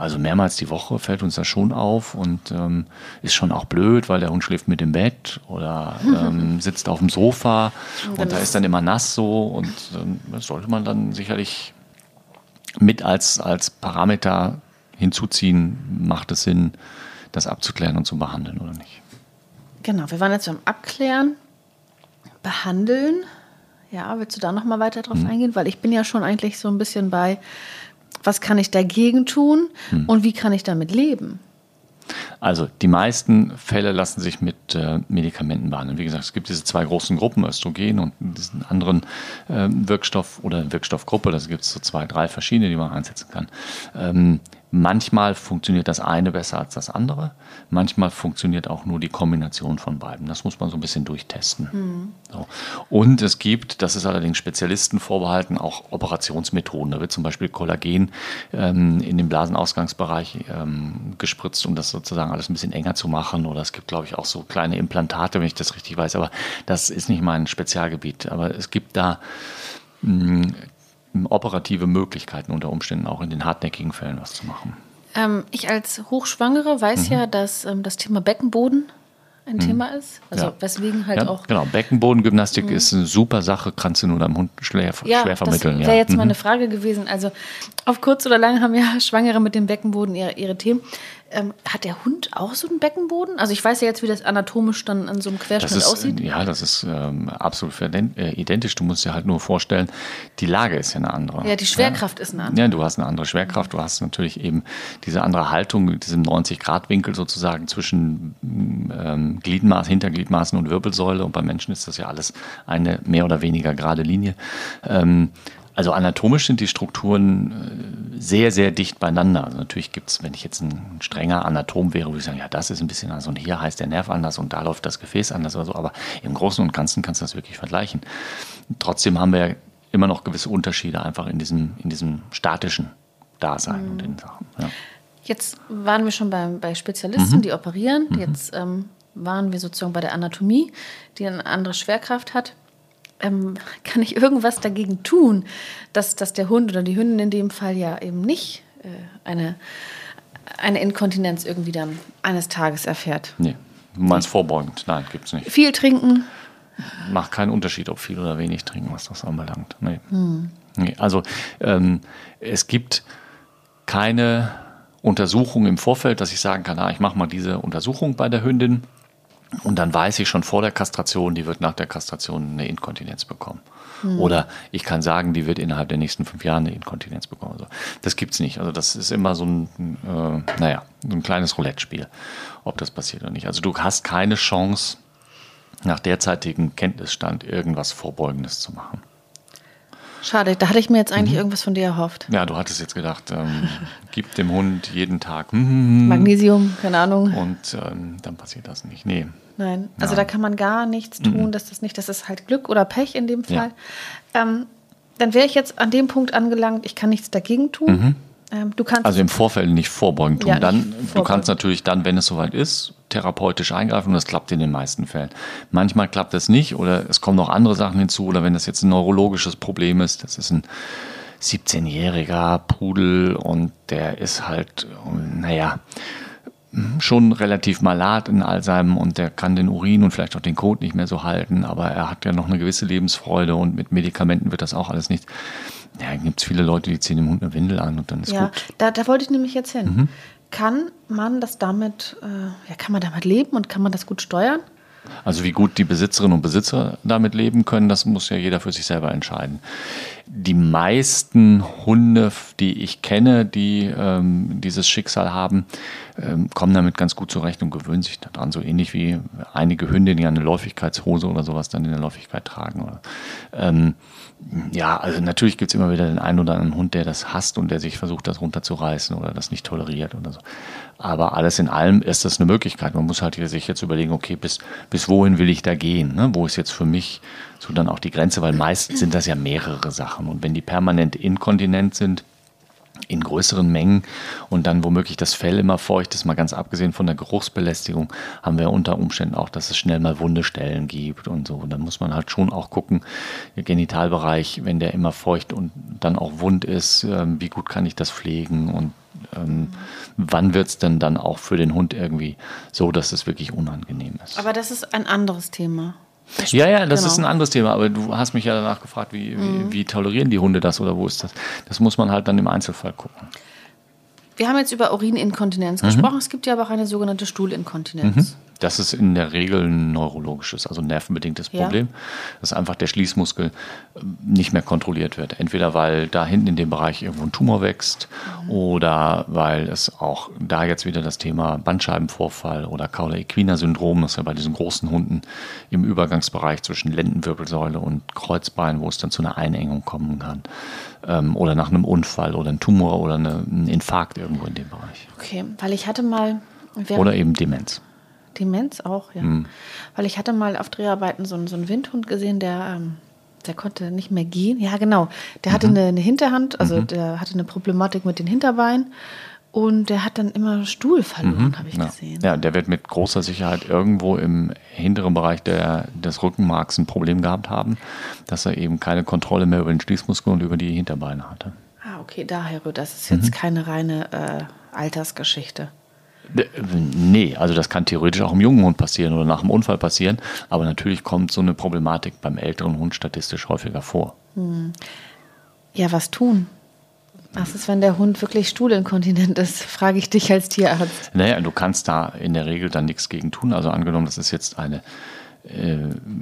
also mehrmals die Woche fällt uns das schon auf und ähm, ist schon auch blöd, weil der Hund schläft mit im Bett oder ähm, sitzt auf dem Sofa und, und da ist dann immer nass so und ähm, das sollte man dann sicherlich mit als, als Parameter hinzuziehen, macht es Sinn, das abzuklären und zu behandeln oder nicht. Genau, wir waren jetzt beim Abklären, behandeln. Ja, willst du da noch mal weiter drauf mhm. eingehen? Weil ich bin ja schon eigentlich so ein bisschen bei, was kann ich dagegen tun hm. und wie kann ich damit leben? Also die meisten Fälle lassen sich mit äh, Medikamenten behandeln. Wie gesagt, es gibt diese zwei großen Gruppen, Östrogen und diesen anderen äh, Wirkstoff oder Wirkstoffgruppe. Das gibt es so zwei, drei verschiedene, die man einsetzen kann. Ähm, Manchmal funktioniert das eine besser als das andere. Manchmal funktioniert auch nur die Kombination von beiden. Das muss man so ein bisschen durchtesten. Mhm. So. Und es gibt, das ist allerdings Spezialisten vorbehalten, auch Operationsmethoden. Da wird zum Beispiel Kollagen ähm, in den Blasenausgangsbereich ähm, gespritzt, um das sozusagen alles ein bisschen enger zu machen. Oder es gibt, glaube ich, auch so kleine Implantate, wenn ich das richtig weiß. Aber das ist nicht mein Spezialgebiet. Aber es gibt da mh, hm, operative Möglichkeiten unter Umständen auch in den hartnäckigen Fällen was zu machen. Ähm, ich als Hochschwangere weiß mhm. ja, dass ähm, das Thema Beckenboden ein mhm. Thema ist. Also ja. weswegen halt ja, auch. Genau, Beckenbodengymnastik mhm. ist eine super Sache, kannst du nur deinem Hund schwer, ja, schwer vermitteln. Das wäre jetzt meine mhm. Frage gewesen. Also auf kurz oder lang haben ja Schwangere mit dem Beckenboden ihre, ihre Themen. Ähm, hat der Hund auch so einen Beckenboden? Also ich weiß ja jetzt, wie das anatomisch dann an so einem Querschnitt ist, aussieht. Ja, das ist ähm, absolut äh, identisch. Du musst dir halt nur vorstellen, die Lage ist ja eine andere. Ja, die Schwerkraft ja. ist eine andere. Ja, du hast eine andere Schwerkraft. Du hast natürlich eben diese andere Haltung mit diesem 90-Grad-Winkel sozusagen zwischen ähm, Gliedmaß, Hintergliedmaßen und Wirbelsäule. Und bei Menschen ist das ja alles eine mehr oder weniger gerade Linie. Ähm, also anatomisch sind die Strukturen äh, sehr, sehr dicht beieinander. Also natürlich gibt es, wenn ich jetzt ein strenger Anatom wäre, würde ich sagen, ja, das ist ein bisschen anders und hier heißt der Nerv anders und da läuft das Gefäß anders oder so. Aber im Großen und Ganzen kannst du das wirklich vergleichen. Trotzdem haben wir immer noch gewisse Unterschiede einfach in diesem, in diesem statischen Dasein mhm. und in Sachen. Ja. Jetzt waren wir schon bei, bei Spezialisten, mhm. die operieren. Mhm. Jetzt ähm, waren wir sozusagen bei der Anatomie, die eine andere Schwerkraft hat ähm, kann ich irgendwas dagegen tun, dass, dass der Hund oder die Hündin in dem Fall ja eben nicht äh, eine, eine Inkontinenz irgendwie dann eines Tages erfährt? Nee, du meinst vorbeugend? Nein, gibt es nicht. Viel trinken? Macht keinen Unterschied, ob viel oder wenig trinken, was das anbelangt. Nee. Hm. nee also ähm, es gibt keine Untersuchung im Vorfeld, dass ich sagen kann, ah, ich mache mal diese Untersuchung bei der Hündin und dann weiß ich schon vor der Kastration, die wird nach der Kastration eine Inkontinenz bekommen. Hm. Oder ich kann sagen, die wird innerhalb der nächsten fünf Jahre eine Inkontinenz bekommen. Also das gibt es nicht. Also das ist immer so ein, äh, naja, so ein kleines Roulette-Spiel, ob das passiert oder nicht. Also du hast keine Chance, nach derzeitigem Kenntnisstand irgendwas Vorbeugendes zu machen. Schade, da hatte ich mir jetzt eigentlich mhm. irgendwas von dir erhofft. Ja, du hattest jetzt gedacht, ähm, gib dem Hund jeden Tag hm, Magnesium, keine Ahnung. Und ähm, dann passiert das nicht. Nee. Nein, also ja. da kann man gar nichts tun, mhm. dass das nicht, das ist halt Glück oder Pech in dem Fall. Ja. Ähm, dann wäre ich jetzt an dem Punkt angelangt, ich kann nichts dagegen tun. Mhm. Ähm, du kannst Also im Vorfeld nicht vorbeugen tun. Ja, nicht dann, du vorbeugen. kannst natürlich dann, wenn es soweit ist, therapeutisch eingreifen und das klappt in den meisten Fällen. Manchmal klappt das nicht oder es kommen noch andere Sachen hinzu oder wenn das jetzt ein neurologisches Problem ist, das ist ein 17-jähriger Pudel und der ist halt, naja, schon relativ malat in Alzheimer und der kann den Urin und vielleicht auch den Kot nicht mehr so halten, aber er hat ja noch eine gewisse Lebensfreude und mit Medikamenten wird das auch alles nicht. Ja, gibt es viele Leute, die ziehen dem Hund eine Windel an und dann ist Ja, gut. Mhm. da, da wollte ich nämlich jetzt hin. Kann man das damit, äh, ja, kann man damit leben und kann man das gut steuern? Also wie gut die Besitzerinnen und Besitzer damit leben können, das muss ja jeder für sich selber entscheiden. Die meisten Hunde, die ich kenne, die ähm, dieses Schicksal haben, ähm, kommen damit ganz gut zurecht und gewöhnen sich daran. So ähnlich wie einige Hünde, die eine Läufigkeitshose oder sowas dann in der Läufigkeit tragen. Oder, ähm, ja, also natürlich gibt es immer wieder den einen oder anderen Hund, der das hasst und der sich versucht, das runterzureißen oder das nicht toleriert oder so. Aber alles in allem ist das eine Möglichkeit. Man muss halt sich jetzt überlegen, okay, bis, bis wohin will ich da gehen? Ne? Wo ist jetzt für mich so dann auch die Grenze? Weil meist sind das ja mehrere Sachen. Und wenn die permanent inkontinent sind, in größeren Mengen und dann womöglich das Fell immer feucht ist, mal ganz abgesehen von der Geruchsbelästigung, haben wir unter Umständen auch, dass es schnell mal wunde Stellen gibt und so. Und dann muss man halt schon auch gucken, der Genitalbereich, wenn der immer feucht und dann auch wund ist, ähm, wie gut kann ich das pflegen und ähm, wann wird es denn dann auch für den Hund irgendwie so, dass es wirklich unangenehm ist. Aber das ist ein anderes Thema. Ja, ja, das Genau. ist ein anderes Thema, aber du hast mich ja danach gefragt, wie, wie, wie tolerieren die Hunde das oder wo ist das? Das muss man halt dann im Einzelfall gucken. Wir haben jetzt über Mhm. Urininkontinenz gesprochen. Es gibt ja aber auch eine sogenannte Stuhlinkontinenz. Das ist in der Regel ein neurologisches, also nervenbedingtes Ja. Problem, dass einfach der Schließmuskel ähm, nicht mehr kontrolliert wird. Entweder weil da hinten in dem Bereich irgendwo ein Tumor wächst oder weil es auch da jetzt wieder das Thema Bandscheibenvorfall oder Cauda-Equina-Syndrom, das ist ja bei diesen großen Hunden im Übergangsbereich zwischen Lendenwirbelsäule und Kreuzbein, wo es dann zu einer Einengung kommen kann. Ähm, oder nach einem Unfall oder einem Tumor oder eine, ein Infarkt irgendwo in dem Bereich. Okay, weil ich hatte mal. Oder eben Demenz. Demenz auch, ja. Mhm. Weil ich hatte mal auf Dreharbeiten so, einen- so einen Windhund gesehen, der, ähm, der konnte nicht mehr gehen. Ja, genau. Der Mhm. hatte eine, eine Hinterhand, also der hatte eine Problematik mit den Hinterbeinen und der hat dann immer Stuhl verloren, habe ich Mhm. Ja. gesehen. ja, der wird mit großer Sicherheit irgendwo im hinteren Bereich der, des Rückenmarks ein Problem gehabt haben, dass er eben keine Kontrolle mehr über den Schließmuskel und über die Hinterbeine hatte. Ah, okay, daher rührt das. ist Mhm. jetzt keine reine äh, Altersgeschichte. Nee, also das kann theoretisch auch im jungen Hund passieren oder nach einem Unfall passieren, aber natürlich kommt so eine Problematik beim älteren Hund statistisch häufiger vor. Ja, was tun? Was ist, wenn der Hund wirklich stuhlinkontinent ist? Frage ich dich als Tierarzt. Naja, du kannst da in der Regel dann nichts gegen tun. Also angenommen, das ist jetzt eine äh,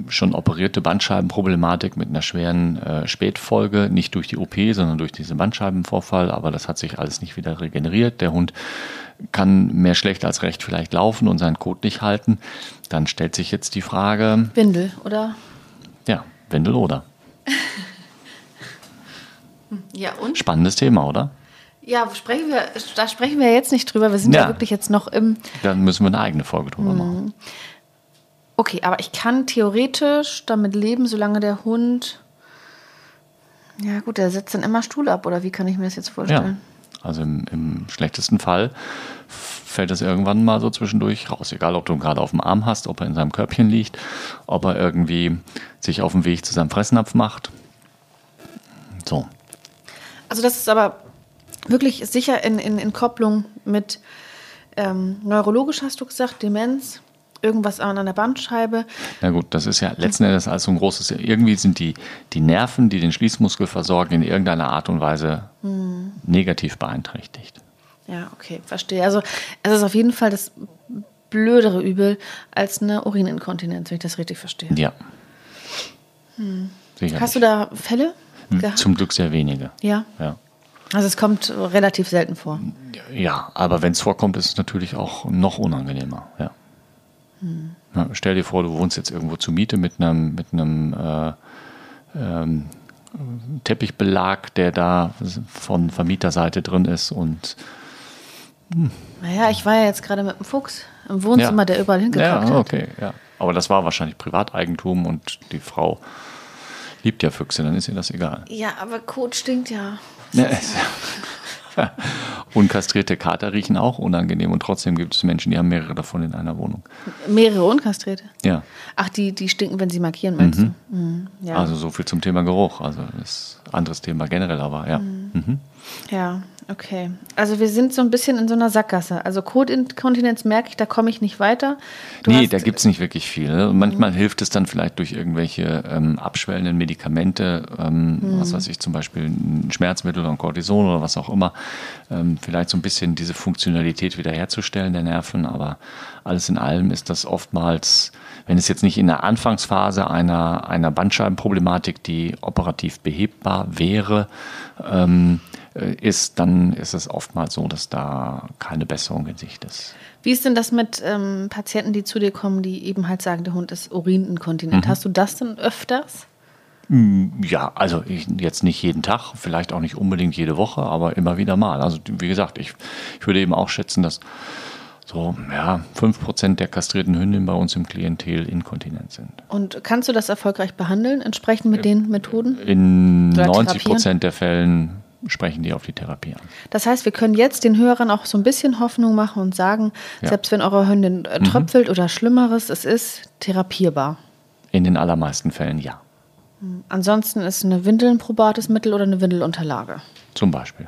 schon operierte Bandscheibenproblematik mit einer schweren äh, Spätfolge, nicht durch die OP, sondern durch diesen Bandscheibenvorfall, aber das hat sich alles nicht wieder regeneriert. Der Hund kann mehr schlecht als recht vielleicht laufen und seinen Kot nicht halten. Dann stellt sich jetzt die Frage, Windel, oder? ja, Windel oder? Ja, und? Spannendes Thema, oder? Ja, sprechen wir, da sprechen wir jetzt nicht drüber. Wir sind ja, Ja. wirklich jetzt noch im. Dann müssen wir eine eigene Folge drüber machen. Okay, aber ich kann theoretisch damit leben, solange der Hund. Ja, gut, der setzt dann immer Stuhl ab, oder wie kann ich mir das jetzt Ja, vorstellen? Also im, im schlechtesten Fall fällt es irgendwann mal so zwischendurch raus. Egal, ob du ihn gerade auf dem Arm hast, ob er in seinem Körbchen liegt, ob er irgendwie sich auf dem Weg zu seinem Fressnapf macht. So. Also, das ist aber wirklich sicher in, in, in Kopplung mit ähm, neurologisch, hast du gesagt, Demenz, irgendwas an der Bandscheibe. Na gut, das ist ja letzten Endes als so ein großes. Irgendwie sind die, die Nerven, die den Schließmuskel versorgen, in irgendeiner Art und Weise negativ beeinträchtigt. Ja, okay, verstehe. Also, es ist auf jeden Fall das blödere Übel als eine Urininkontinenz, wenn ich das richtig verstehe. Ja. Sicherlich. Hast du da Fälle gehabt? Zum Glück sehr wenige. Ja. Ja. Also es kommt relativ selten vor. Ja, aber wenn es vorkommt, ist es natürlich auch noch unangenehmer. Ja. Na, stell dir vor, du wohnst jetzt irgendwo zur Miete mit einem mit einem äh, ähm, Teppichbelag, der da von Vermieterseite drin ist und Naja, ich war ja jetzt gerade mit dem Fuchs im Wohnzimmer, Ja. der überall hingekackt ja, hat. okay, ja. Aber das war wahrscheinlich Privateigentum und die Frau liebt ja Füchse, dann ist ihr das egal. Ja, aber Kot stinkt ja. Ja, es- Unkastrierte Kater riechen auch unangenehm und trotzdem gibt es Menschen, die haben mehrere davon in einer Wohnung. Mehrere unkastrierte? Ja. Ach, die, die stinken, wenn sie markieren, meinst Mhm. du? Mhm. Ja. Also so viel zum Thema Geruch. Also das ist ein anderes Thema generell, aber ja. Mhm. Ja, okay. Also wir sind so ein bisschen in so einer Sackgasse. Also Kotinkontinenz merke ich, da komme ich nicht weiter. Du nee, da gibt es nicht wirklich viel. Ne? Manchmal hilft es dann vielleicht durch irgendwelche ähm, abschwellenden Medikamente, ähm, was weiß ich, zum Beispiel ein Schmerzmittel oder ein Cortison oder was auch immer, ähm, vielleicht so ein bisschen diese Funktionalität wiederherzustellen der Nerven. Aber alles in allem ist das oftmals, wenn es jetzt nicht in der Anfangsphase einer, einer Bandscheibenproblematik, die operativ behebbar wäre, ähm, äh, ist, dann ist es oftmals so, dass da keine Besserung in Sicht ist. Wie ist denn das mit ähm, Patienten, die zu dir kommen, die eben halt sagen, der Hund ist urininkontinent? Mhm. Hast du das denn öfters? Ja, also ich, jetzt nicht jeden Tag, vielleicht auch nicht unbedingt jede Woche, aber immer wieder mal. Also wie gesagt, ich, ich würde eben auch schätzen, dass so ja, 5% der kastrierten Hündinnen bei uns im Klientel inkontinent sind. Und kannst du das erfolgreich behandeln, entsprechend mit den Methoden? In Oder 90 therapieren? Prozent der Fällen sprechen die auf die Therapie an. Das heißt, wir können jetzt den Hörern auch so ein bisschen Hoffnung machen und sagen, Ja. Mhm. selbst wenn eure Hündin äh, tröpfelt oder Schlimmeres, es ist therapierbar. In den allermeisten Fällen ja, Ansonsten ist eine Windel ein probates Mittel oder eine Windelunterlage. zum Beispiel.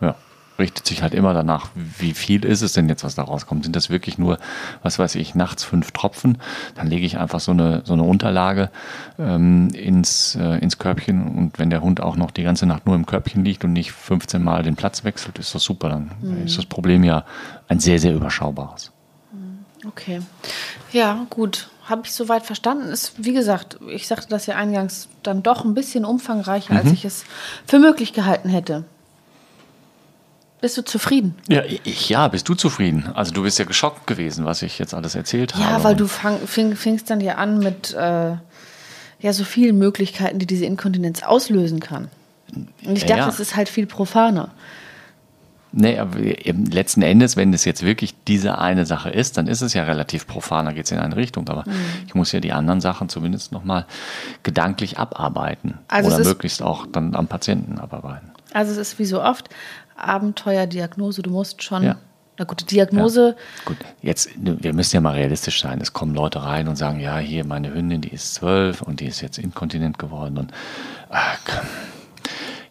Ja. Richtet sich halt immer danach, wie viel ist es denn jetzt, was da rauskommt. Sind das wirklich nur, was weiß ich, nachts fünf Tropfen? Dann lege ich einfach so eine, so eine Unterlage ähm, ins, äh, ins Körbchen und wenn der Hund auch noch die ganze Nacht nur im Körbchen liegt und nicht 15 Mal den Platz wechselt, ist das super. Dann ist das Problem ja ein sehr, sehr überschaubares. Okay. Ja, gut. Habe ich soweit verstanden. Ist, wie gesagt, ich sagte das ja eingangs, dann doch ein bisschen umfangreicher, Mhm. als ich es für möglich gehalten hätte. Bist du zufrieden? Ja, ich, ja, bist du zufrieden? Also du bist ja geschockt gewesen, was ich jetzt alles erzählt habe. Ja, weil du fang, fing, fingst dann ja an mit äh, ja, so vielen Möglichkeiten, die diese Inkontinenz auslösen kann. Und ich Ja, dachte, ja. es ist halt viel profaner. Nee, aber letzten Endes, wenn es jetzt wirklich diese eine Sache ist, dann ist es ja relativ profan, da geht es in eine Richtung. Aber Mhm. ich muss ja die anderen Sachen zumindest nochmal gedanklich abarbeiten. Also Oder möglichst auch dann am Patienten abarbeiten. Also es ist wie so oft Abenteuerdiagnose. Du musst schon, Ja. na gut, Diagnose, Gut, jetzt, wir müssen ja mal realistisch sein. Es kommen Leute rein und sagen, ja, hier meine Hündin, die ist zwölf und die ist jetzt inkontinent geworden und ach,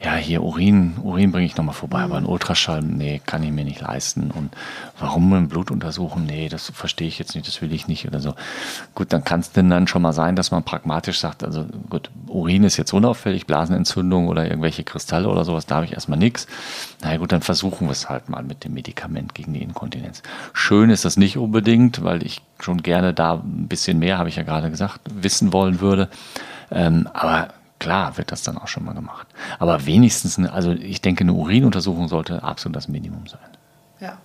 ja, hier Urin, Urin bringe ich nochmal vorbei, aber ein Ultraschall, nee, kann ich mir nicht leisten. Und warum ein Blut untersuchen? Nee, das verstehe ich jetzt nicht, das will ich nicht oder so. Gut, dann kann es denn dann schon mal sein, dass man pragmatisch sagt, also gut, Urin ist jetzt unauffällig, Blasenentzündung oder irgendwelche Kristalle oder sowas, da habe ich erstmal nichts. Na gut, dann versuchen wir es halt mal mit dem Medikament gegen die Inkontinenz. Schön ist das nicht unbedingt, weil ich schon gerne da ein bisschen mehr, habe ich ja gerade gesagt, wissen wollen würde. Ähm, aber klar wird das dann auch schon mal gemacht. Aber wenigstens, eine, also ich denke, eine Urinuntersuchung sollte absolut das Minimum sein. ja,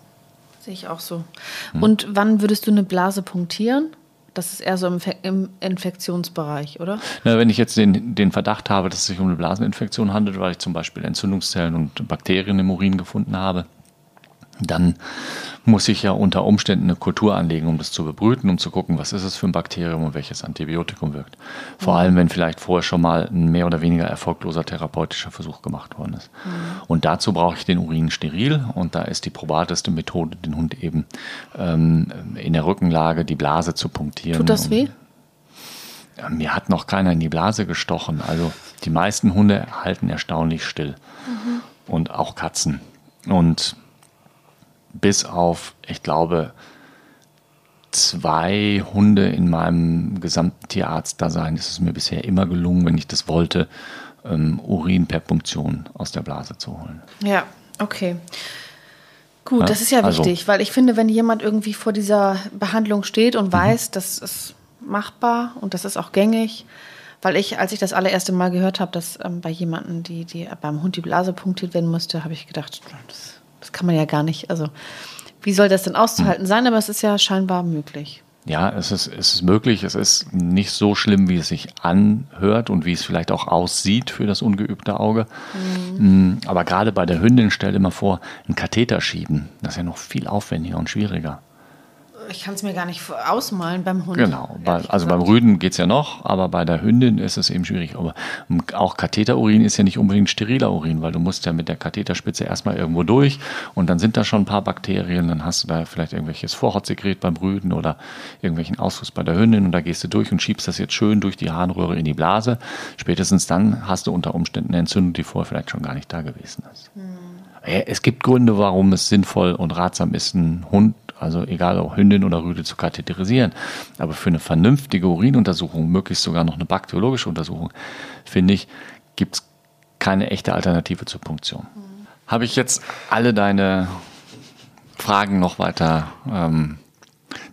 sehe ich auch so. Hm. Und wann würdest du eine Blase punktieren? Das ist eher so im, Fe- im Infektionsbereich, oder? Na, wenn ich jetzt den, den Verdacht habe, dass es sich um eine Blaseninfektion handelt, weil ich zum Beispiel Entzündungszellen und Bakterien im Urin gefunden habe, dann muss ich ja unter Umständen eine Kultur anlegen, um das zu bebrüten, um zu gucken, was ist es für ein Bakterium und welches Antibiotikum wirkt. Vor allem, wenn vielleicht vorher schon mal ein mehr oder weniger erfolgloser therapeutischer Versuch gemacht worden ist. Und dazu brauche ich den Urin steril und da ist die probateste Methode, den Hund eben ähm, in der Rückenlage die Blase zu punktieren. Tut das weh? ja, Mir hat noch keiner in die Blase gestochen. Also die meisten Hunde halten erstaunlich still. Und auch Katzen. Und bis auf, ich glaube, zwei Hunde in meinem gesamten Tierarztdasein ist es mir bisher immer gelungen, wenn ich das wollte, ähm, Urin per Punktion aus der Blase zu holen. Ja, okay. Gut, Ja, das ist ja also- wichtig, weil ich finde, wenn jemand irgendwie vor dieser Behandlung steht Mhm. und weiß, das ist machbar und das ist auch gängig, weil ich, als ich das allererste Mal gehört habe, dass ähm, bei jemandem, die, die beim Hund die Blase punktiert werden musste, habe ich gedacht, das, das kann man ja gar nicht. Also, wie soll das denn auszuhalten sein? Aber es ist ja scheinbar möglich. Ja, es ist, es ist möglich. Es ist nicht so schlimm, wie es sich anhört und wie es vielleicht auch aussieht für das ungeübte Auge. Mm, Aber gerade bei der Hündin, stell dir mal vor, einen Katheter schieben. Das ist ja noch viel aufwendiger und schwieriger. Ich kann es mir gar nicht ausmalen beim Hund. Genau, bei, also beim Rüden geht es ja noch, aber bei der Hündin ist es eben schwierig. Aber auch Katheterurin ist ja nicht unbedingt steriler Urin, weil du musst ja mit der Katheterspitze erstmal irgendwo durch und dann sind da schon ein paar Bakterien, dann hast du da vielleicht irgendwelches Vorhautsekret beim Rüden oder irgendwelchen Ausfluss bei der Hündin und da gehst du durch und schiebst das jetzt schön durch die Harnröhre in die Blase. Spätestens dann hast du unter Umständen eine Entzündung, die vorher vielleicht schon gar nicht da gewesen ist. Hm. Es gibt Gründe, warum es sinnvoll und ratsam ist, einen Hund also egal ob Hündin oder Rüde zu katheterisieren. Aber für eine vernünftige Urinuntersuchung, möglichst sogar noch eine bakteriologische Untersuchung, finde ich, gibt es keine echte Alternative zur Punktion. Mhm. Habe ich jetzt alle deine Fragen noch weiter, ähm,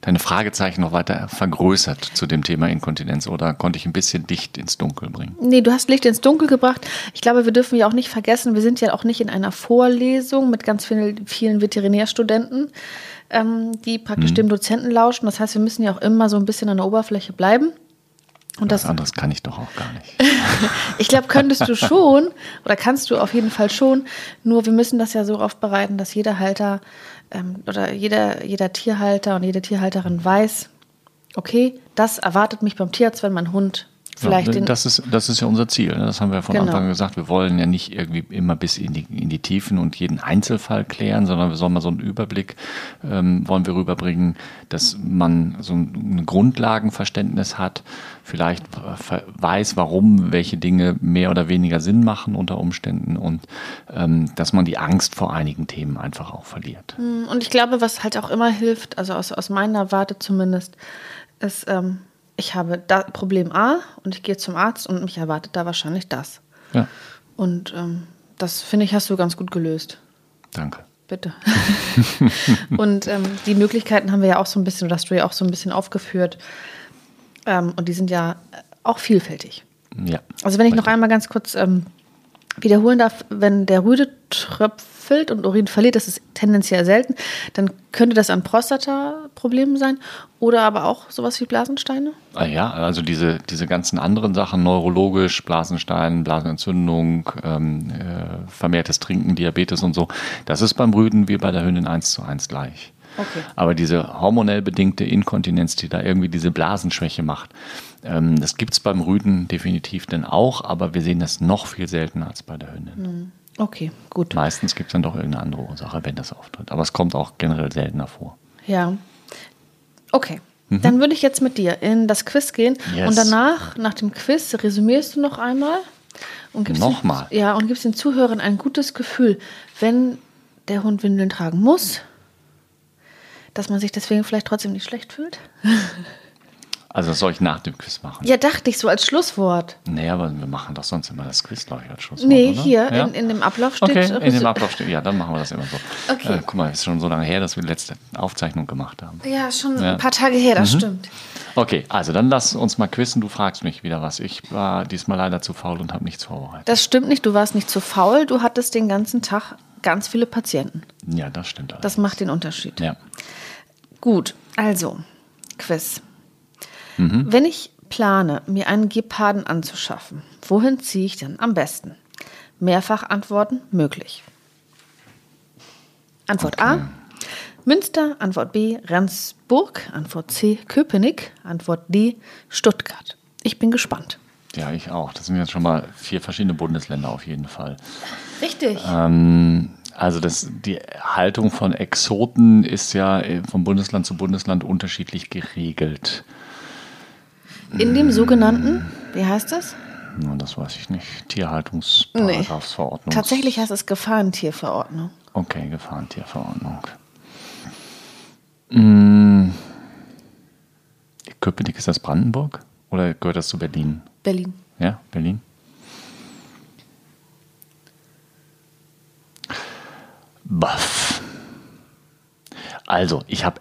deine Fragezeichen noch weiter vergrößert zu dem Thema Inkontinenz oder konnte ich ein bisschen Licht ins Dunkel bringen? Nee, du hast Licht ins Dunkel gebracht. Ich glaube, wir dürfen ja auch nicht vergessen, wir sind ja auch nicht in einer Vorlesung mit ganz vielen, vielen Veterinärstudenten ähm, die praktisch mhm. dem Dozenten lauschen. Das heißt, wir müssen ja auch immer so ein bisschen an der Oberfläche bleiben. Und das, Was anderes kann ich doch auch gar nicht. ich glaube, könntest du schon oder kannst du auf jeden Fall schon. Nur wir müssen das ja so aufbereiten, dass jeder Halter ähm, oder jeder, jeder Tierhalter und jede Tierhalterin weiß, okay, das erwartet mich beim Tierarzt, wenn mein Hund Vielleicht ja, das, ist, das ist ja unser Ziel. Ne? Das haben wir von genau. Anfang an gesagt. Wir wollen ja nicht irgendwie immer bis in die, in die Tiefen und jeden Einzelfall klären, sondern wir sollen mal so einen Überblick ähm, wollen wir rüberbringen, dass man so ein Grundlagenverständnis hat, vielleicht weiß, warum welche Dinge mehr oder weniger Sinn machen unter Umständen und ähm, dass man die Angst vor einigen Themen einfach auch verliert. Hm, und ich glaube, was halt auch immer hilft, also aus, aus meiner Warte zumindest, ist ähm, ich habe da Problem A und ich gehe zum Arzt und mich erwartet da wahrscheinlich das. Ja. Und ähm, das finde ich, hast du ganz gut gelöst. Danke. Bitte. und ähm, die Möglichkeiten haben wir ja auch so ein bisschen, oder hast du ja auch so ein bisschen aufgeführt. Ähm, und die sind ja auch vielfältig. Ja. Also wenn ich noch einmal ganz kurz ähm, wiederholen darf, wenn der Rüde tröpfelt und Urin verliert, das ist tendenziell selten, dann könnte das an Prostata-Problemen sein oder aber auch sowas wie Blasensteine? Ah ja, also diese, diese ganzen anderen Sachen, neurologisch, Blasenstein, Blasenentzündung, ähm, äh, vermehrtes Trinken, Diabetes und so, das ist beim Rüden wie bei der Hündin eins zu eins gleich. Okay. Aber diese hormonell bedingte Inkontinenz, die da irgendwie diese Blasenschwäche macht, ähm, das gibt es beim Rüden definitiv dann auch, aber wir sehen das noch viel seltener als bei der Hündin. Hm. Okay, gut. Meistens gibt es dann doch irgendeine andere Ursache, wenn das auftritt. Aber es kommt auch generell seltener vor. Ja. Okay. Mhm. Dann würde ich jetzt mit dir in das Quiz gehen. Yes. Und danach, nach dem Quiz, resümierst du noch einmal. Und gibst Nochmal? Den, ja, und gibst den Zuhörern ein gutes Gefühl, wenn der Hund Windeln tragen muss, dass man sich deswegen vielleicht trotzdem nicht schlecht fühlt. Also das soll ich nach dem Quiz machen? Ja, dachte ich so als Schlusswort. Nee, aber wir machen doch sonst immer das Quiz, glaube ich, als Schlusswort. Nee, oder? hier ja? in, in, dem Ablauf steht. Okay, in dem Ablauf steht, ja, dann machen wir das immer so. Okay. Äh, guck mal, es ist schon so lange her, dass wir die letzte Aufzeichnung gemacht haben. Ja, schon ja. ein paar Tage her, das mhm. stimmt. Okay, also dann lass uns mal quizzen. Du fragst mich wieder was. Ich war diesmal leider zu faul und habe nichts vorbereitet. Das stimmt nicht, du warst nicht zu faul. Du hattest den ganzen Tag ganz viele Patienten. Ja, das stimmt. Allerdings. Das macht den Unterschied. Ja. Gut, also, Quiz. Mhm. Wenn ich plane, mir einen Geparden anzuschaffen, wohin ziehe ich denn am besten? Mehrfach Antworten möglich. Antwort okay. A. Münster, Antwort B, Rendsburg, Antwort C, Köpenick, Antwort D, Stuttgart. Ich bin gespannt. Ja, ich auch. Das sind jetzt schon mal vier verschiedene Bundesländer auf jeden Fall. Richtig. Ähm, also das, die Haltung von Exoten ist ja vom Bundesland zu Bundesland unterschiedlich geregelt. In dem sogenannten, wie heißt das? Na, das weiß ich nicht. Tierhaltungsparagrafsverordnung. Nee. Tatsächlich heißt es Gefahrentierverordnung. Okay, Gefahrentierverordnung. Hm. Köpenick, ist das Brandenburg? Oder gehört das zu Berlin? Berlin. Ja, Berlin. Baff. Also, ich habe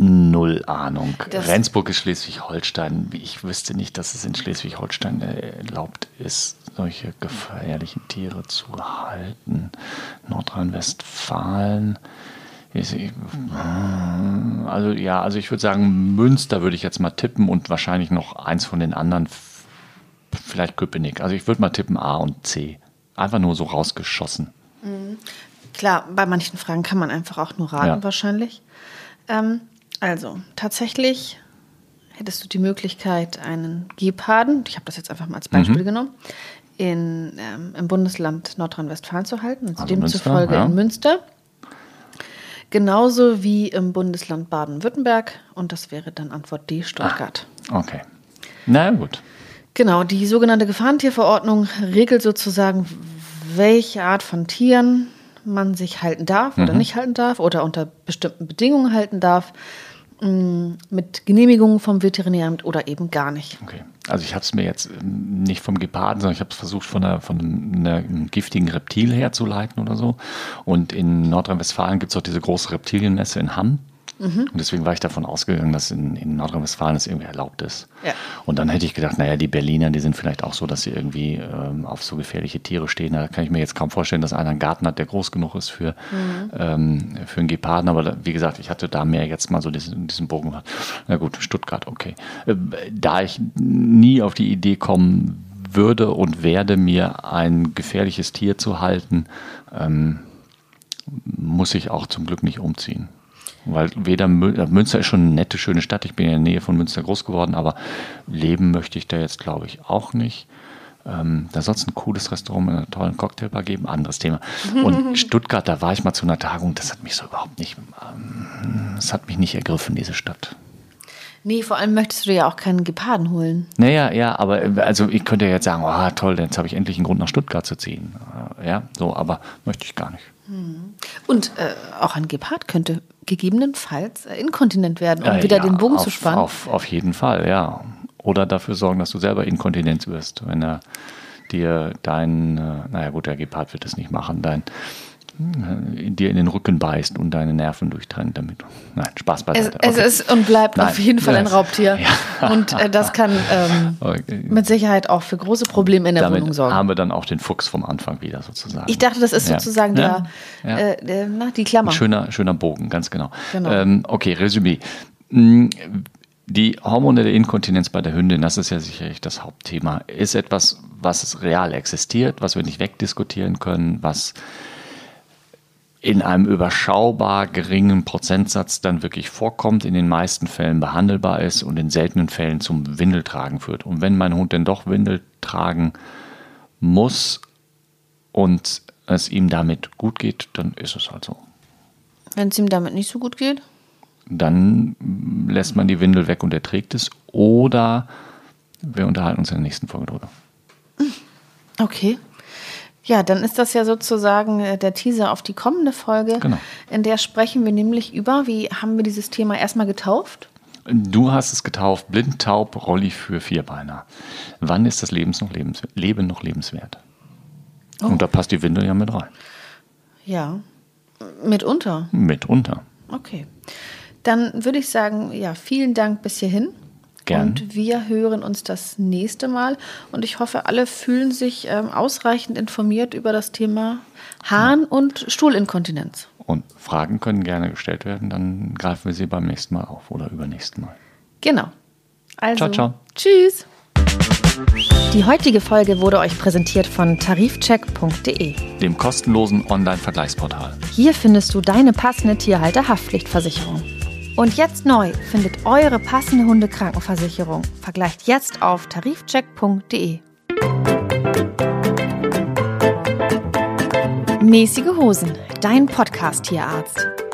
null Ahnung. Das Rendsburg ist Schleswig-Holstein. Ich wüsste nicht, dass es in Schleswig-Holstein erlaubt ist, solche gefährlichen Tiere zu halten. Nordrhein-Westfalen. Also ja, also ich würde sagen, Münster würde ich jetzt mal tippen und wahrscheinlich noch eins von den anderen, vielleicht Köpenick. Also ich würde mal tippen A und C. Einfach nur so rausgeschossen. Mhm. Klar, bei manchen Fragen kann man einfach auch nur raten, ja. wahrscheinlich. Ähm, Also, tatsächlich hättest du die Möglichkeit, einen Geparden, ich habe das jetzt einfach mal als Beispiel mhm. genommen, in, ähm, im Bundesland Nordrhein-Westfalen zu halten, also, also demzufolge ja. in Münster. Genauso wie im Bundesland Baden-Württemberg und das wäre dann Antwort D, Stuttgart. Ah, okay. Na gut. Genau, die sogenannte Gefahrentierverordnung regelt sozusagen, welche Art von Tieren man sich halten darf oder mhm. nicht halten darf oder unter bestimmten Bedingungen halten darf. Mm, mit Genehmigung vom Veterinäramt oder eben gar nicht. Okay. Also ich habe es mir jetzt ähm, nicht vom Geparden, sondern ich habe es versucht von, einer, von einem giftigen Reptil herzuleiten oder so. Und in Nordrhein-Westfalen gibt es auch diese große Reptilienmesse in Hamm. Mhm. Und deswegen war ich davon ausgegangen, dass in, in Nordrhein-Westfalen es irgendwie erlaubt ist. Ja. Und dann hätte ich gedacht, naja, die Berliner, die sind vielleicht auch so, dass sie irgendwie ähm, auf so gefährliche Tiere stehen. Da kann ich mir jetzt kaum vorstellen, dass einer einen Garten hat, der groß genug ist für, mhm. ähm, für einen Geparden. Aber da, wie gesagt, ich hatte da mehr jetzt mal so diesen, diesen Bogen. Na gut, Stuttgart, okay. Äh, da ich nie auf die Idee kommen würde und werde, mir ein gefährliches Tier zu halten, ähm, muss ich auch zum Glück nicht umziehen. Weil weder äh, Münster ist schon eine nette, schöne Stadt. Ich bin in der Nähe von Münster groß geworden, aber leben möchte ich da jetzt, glaube ich, auch nicht. Ähm, da soll es ein cooles Restaurant mit einer tollen Cocktailbar geben, anderes Thema. Und Stuttgart, da war ich mal zu einer Tagung, das hat mich so überhaupt nicht, ähm, das hat mich nicht ergriffen, diese Stadt. Nee, vor allem möchtest du ja auch keinen Geparden holen. Naja, ja, aber äh, also ich könnte ja jetzt sagen, oh toll, jetzt habe ich endlich einen Grund nach Stuttgart zu ziehen. Äh, ja, so, aber möchte ich gar nicht. Hm. Und äh, auch ein Gepard könnte gegebenenfalls inkontinent werden, um ja, wieder ja, den Bogen auf, zu spannen. Auf, auf jeden Fall, ja. Oder dafür sorgen, dass du selber inkontinent wirst, wenn er dir dein, äh, naja gut, der Gepard wird das nicht machen, dein äh, dir in den Rücken beißt und deine Nerven durchtrennt damit. Nein, Spaß beiseite. Es, okay. es ist und bleibt Nein. auf jeden Fall ein Raubtier. Ja. Und äh, das kann ähm, okay. mit Sicherheit auch für große Probleme in der damit Wohnung sorgen. haben wir dann auch den Fuchs vom Anfang wieder sozusagen. Ich dachte, das ist ja. sozusagen der, ja. Äh, der, na, die Klammer. Ein schöner, schöner Bogen, ganz genau. genau. Ähm, okay, Resümee. Mm, die hormonelle Inkontinenz bei der Hündin, das ist ja sicherlich das Hauptthema, ist etwas, was real existiert, was wir nicht wegdiskutieren können, was in einem überschaubar geringen Prozentsatz dann wirklich vorkommt, in den meisten Fällen behandelbar ist und in seltenen Fällen zum Windeltragen führt. Und wenn mein Hund denn doch Windel tragen muss und es ihm damit gut geht, dann ist es halt so. Wenn es ihm damit nicht so gut geht? Dann lässt man die Windel weg und er trägt es. Oder wir unterhalten uns in der nächsten Folge drüber. Okay. Ja, dann ist das ja sozusagen äh, der Teaser auf die kommende Folge. Genau. In der sprechen wir nämlich über, wie haben wir dieses Thema erstmal getauft? Du hast es getauft, blind, taub, Rolli für Vierbeiner. Wann ist das Lebens noch lebens Leben noch lebenswert? Oh. Und da passt die Windel ja mit rein. Ja, mitunter. Mitunter. Okay. Dann würde ich sagen, ja, vielen Dank bis hierhin. Gern. Und wir hören uns das nächste Mal. Und ich hoffe, alle fühlen sich ähm, ausreichend informiert über das Thema Harn- ja. und Stuhlinkontinenz. Und Fragen können gerne gestellt werden, dann greifen wir sie beim nächsten Mal auf oder übernächsten Mal. Genau. Also, ciao, ciao. Tschüss. Die heutige Folge wurde euch präsentiert von tarifcheck.de, dem kostenlosen Online-Vergleichsportal. Hier findest du deine passende Tierhalter-Haftpflichtversicherung. Und jetzt neu findet eure passende Hundekrankenversicherung. Vergleicht jetzt auf tarifcheck.de. Mäßige Hosen, dein Podcast-Tierarzt.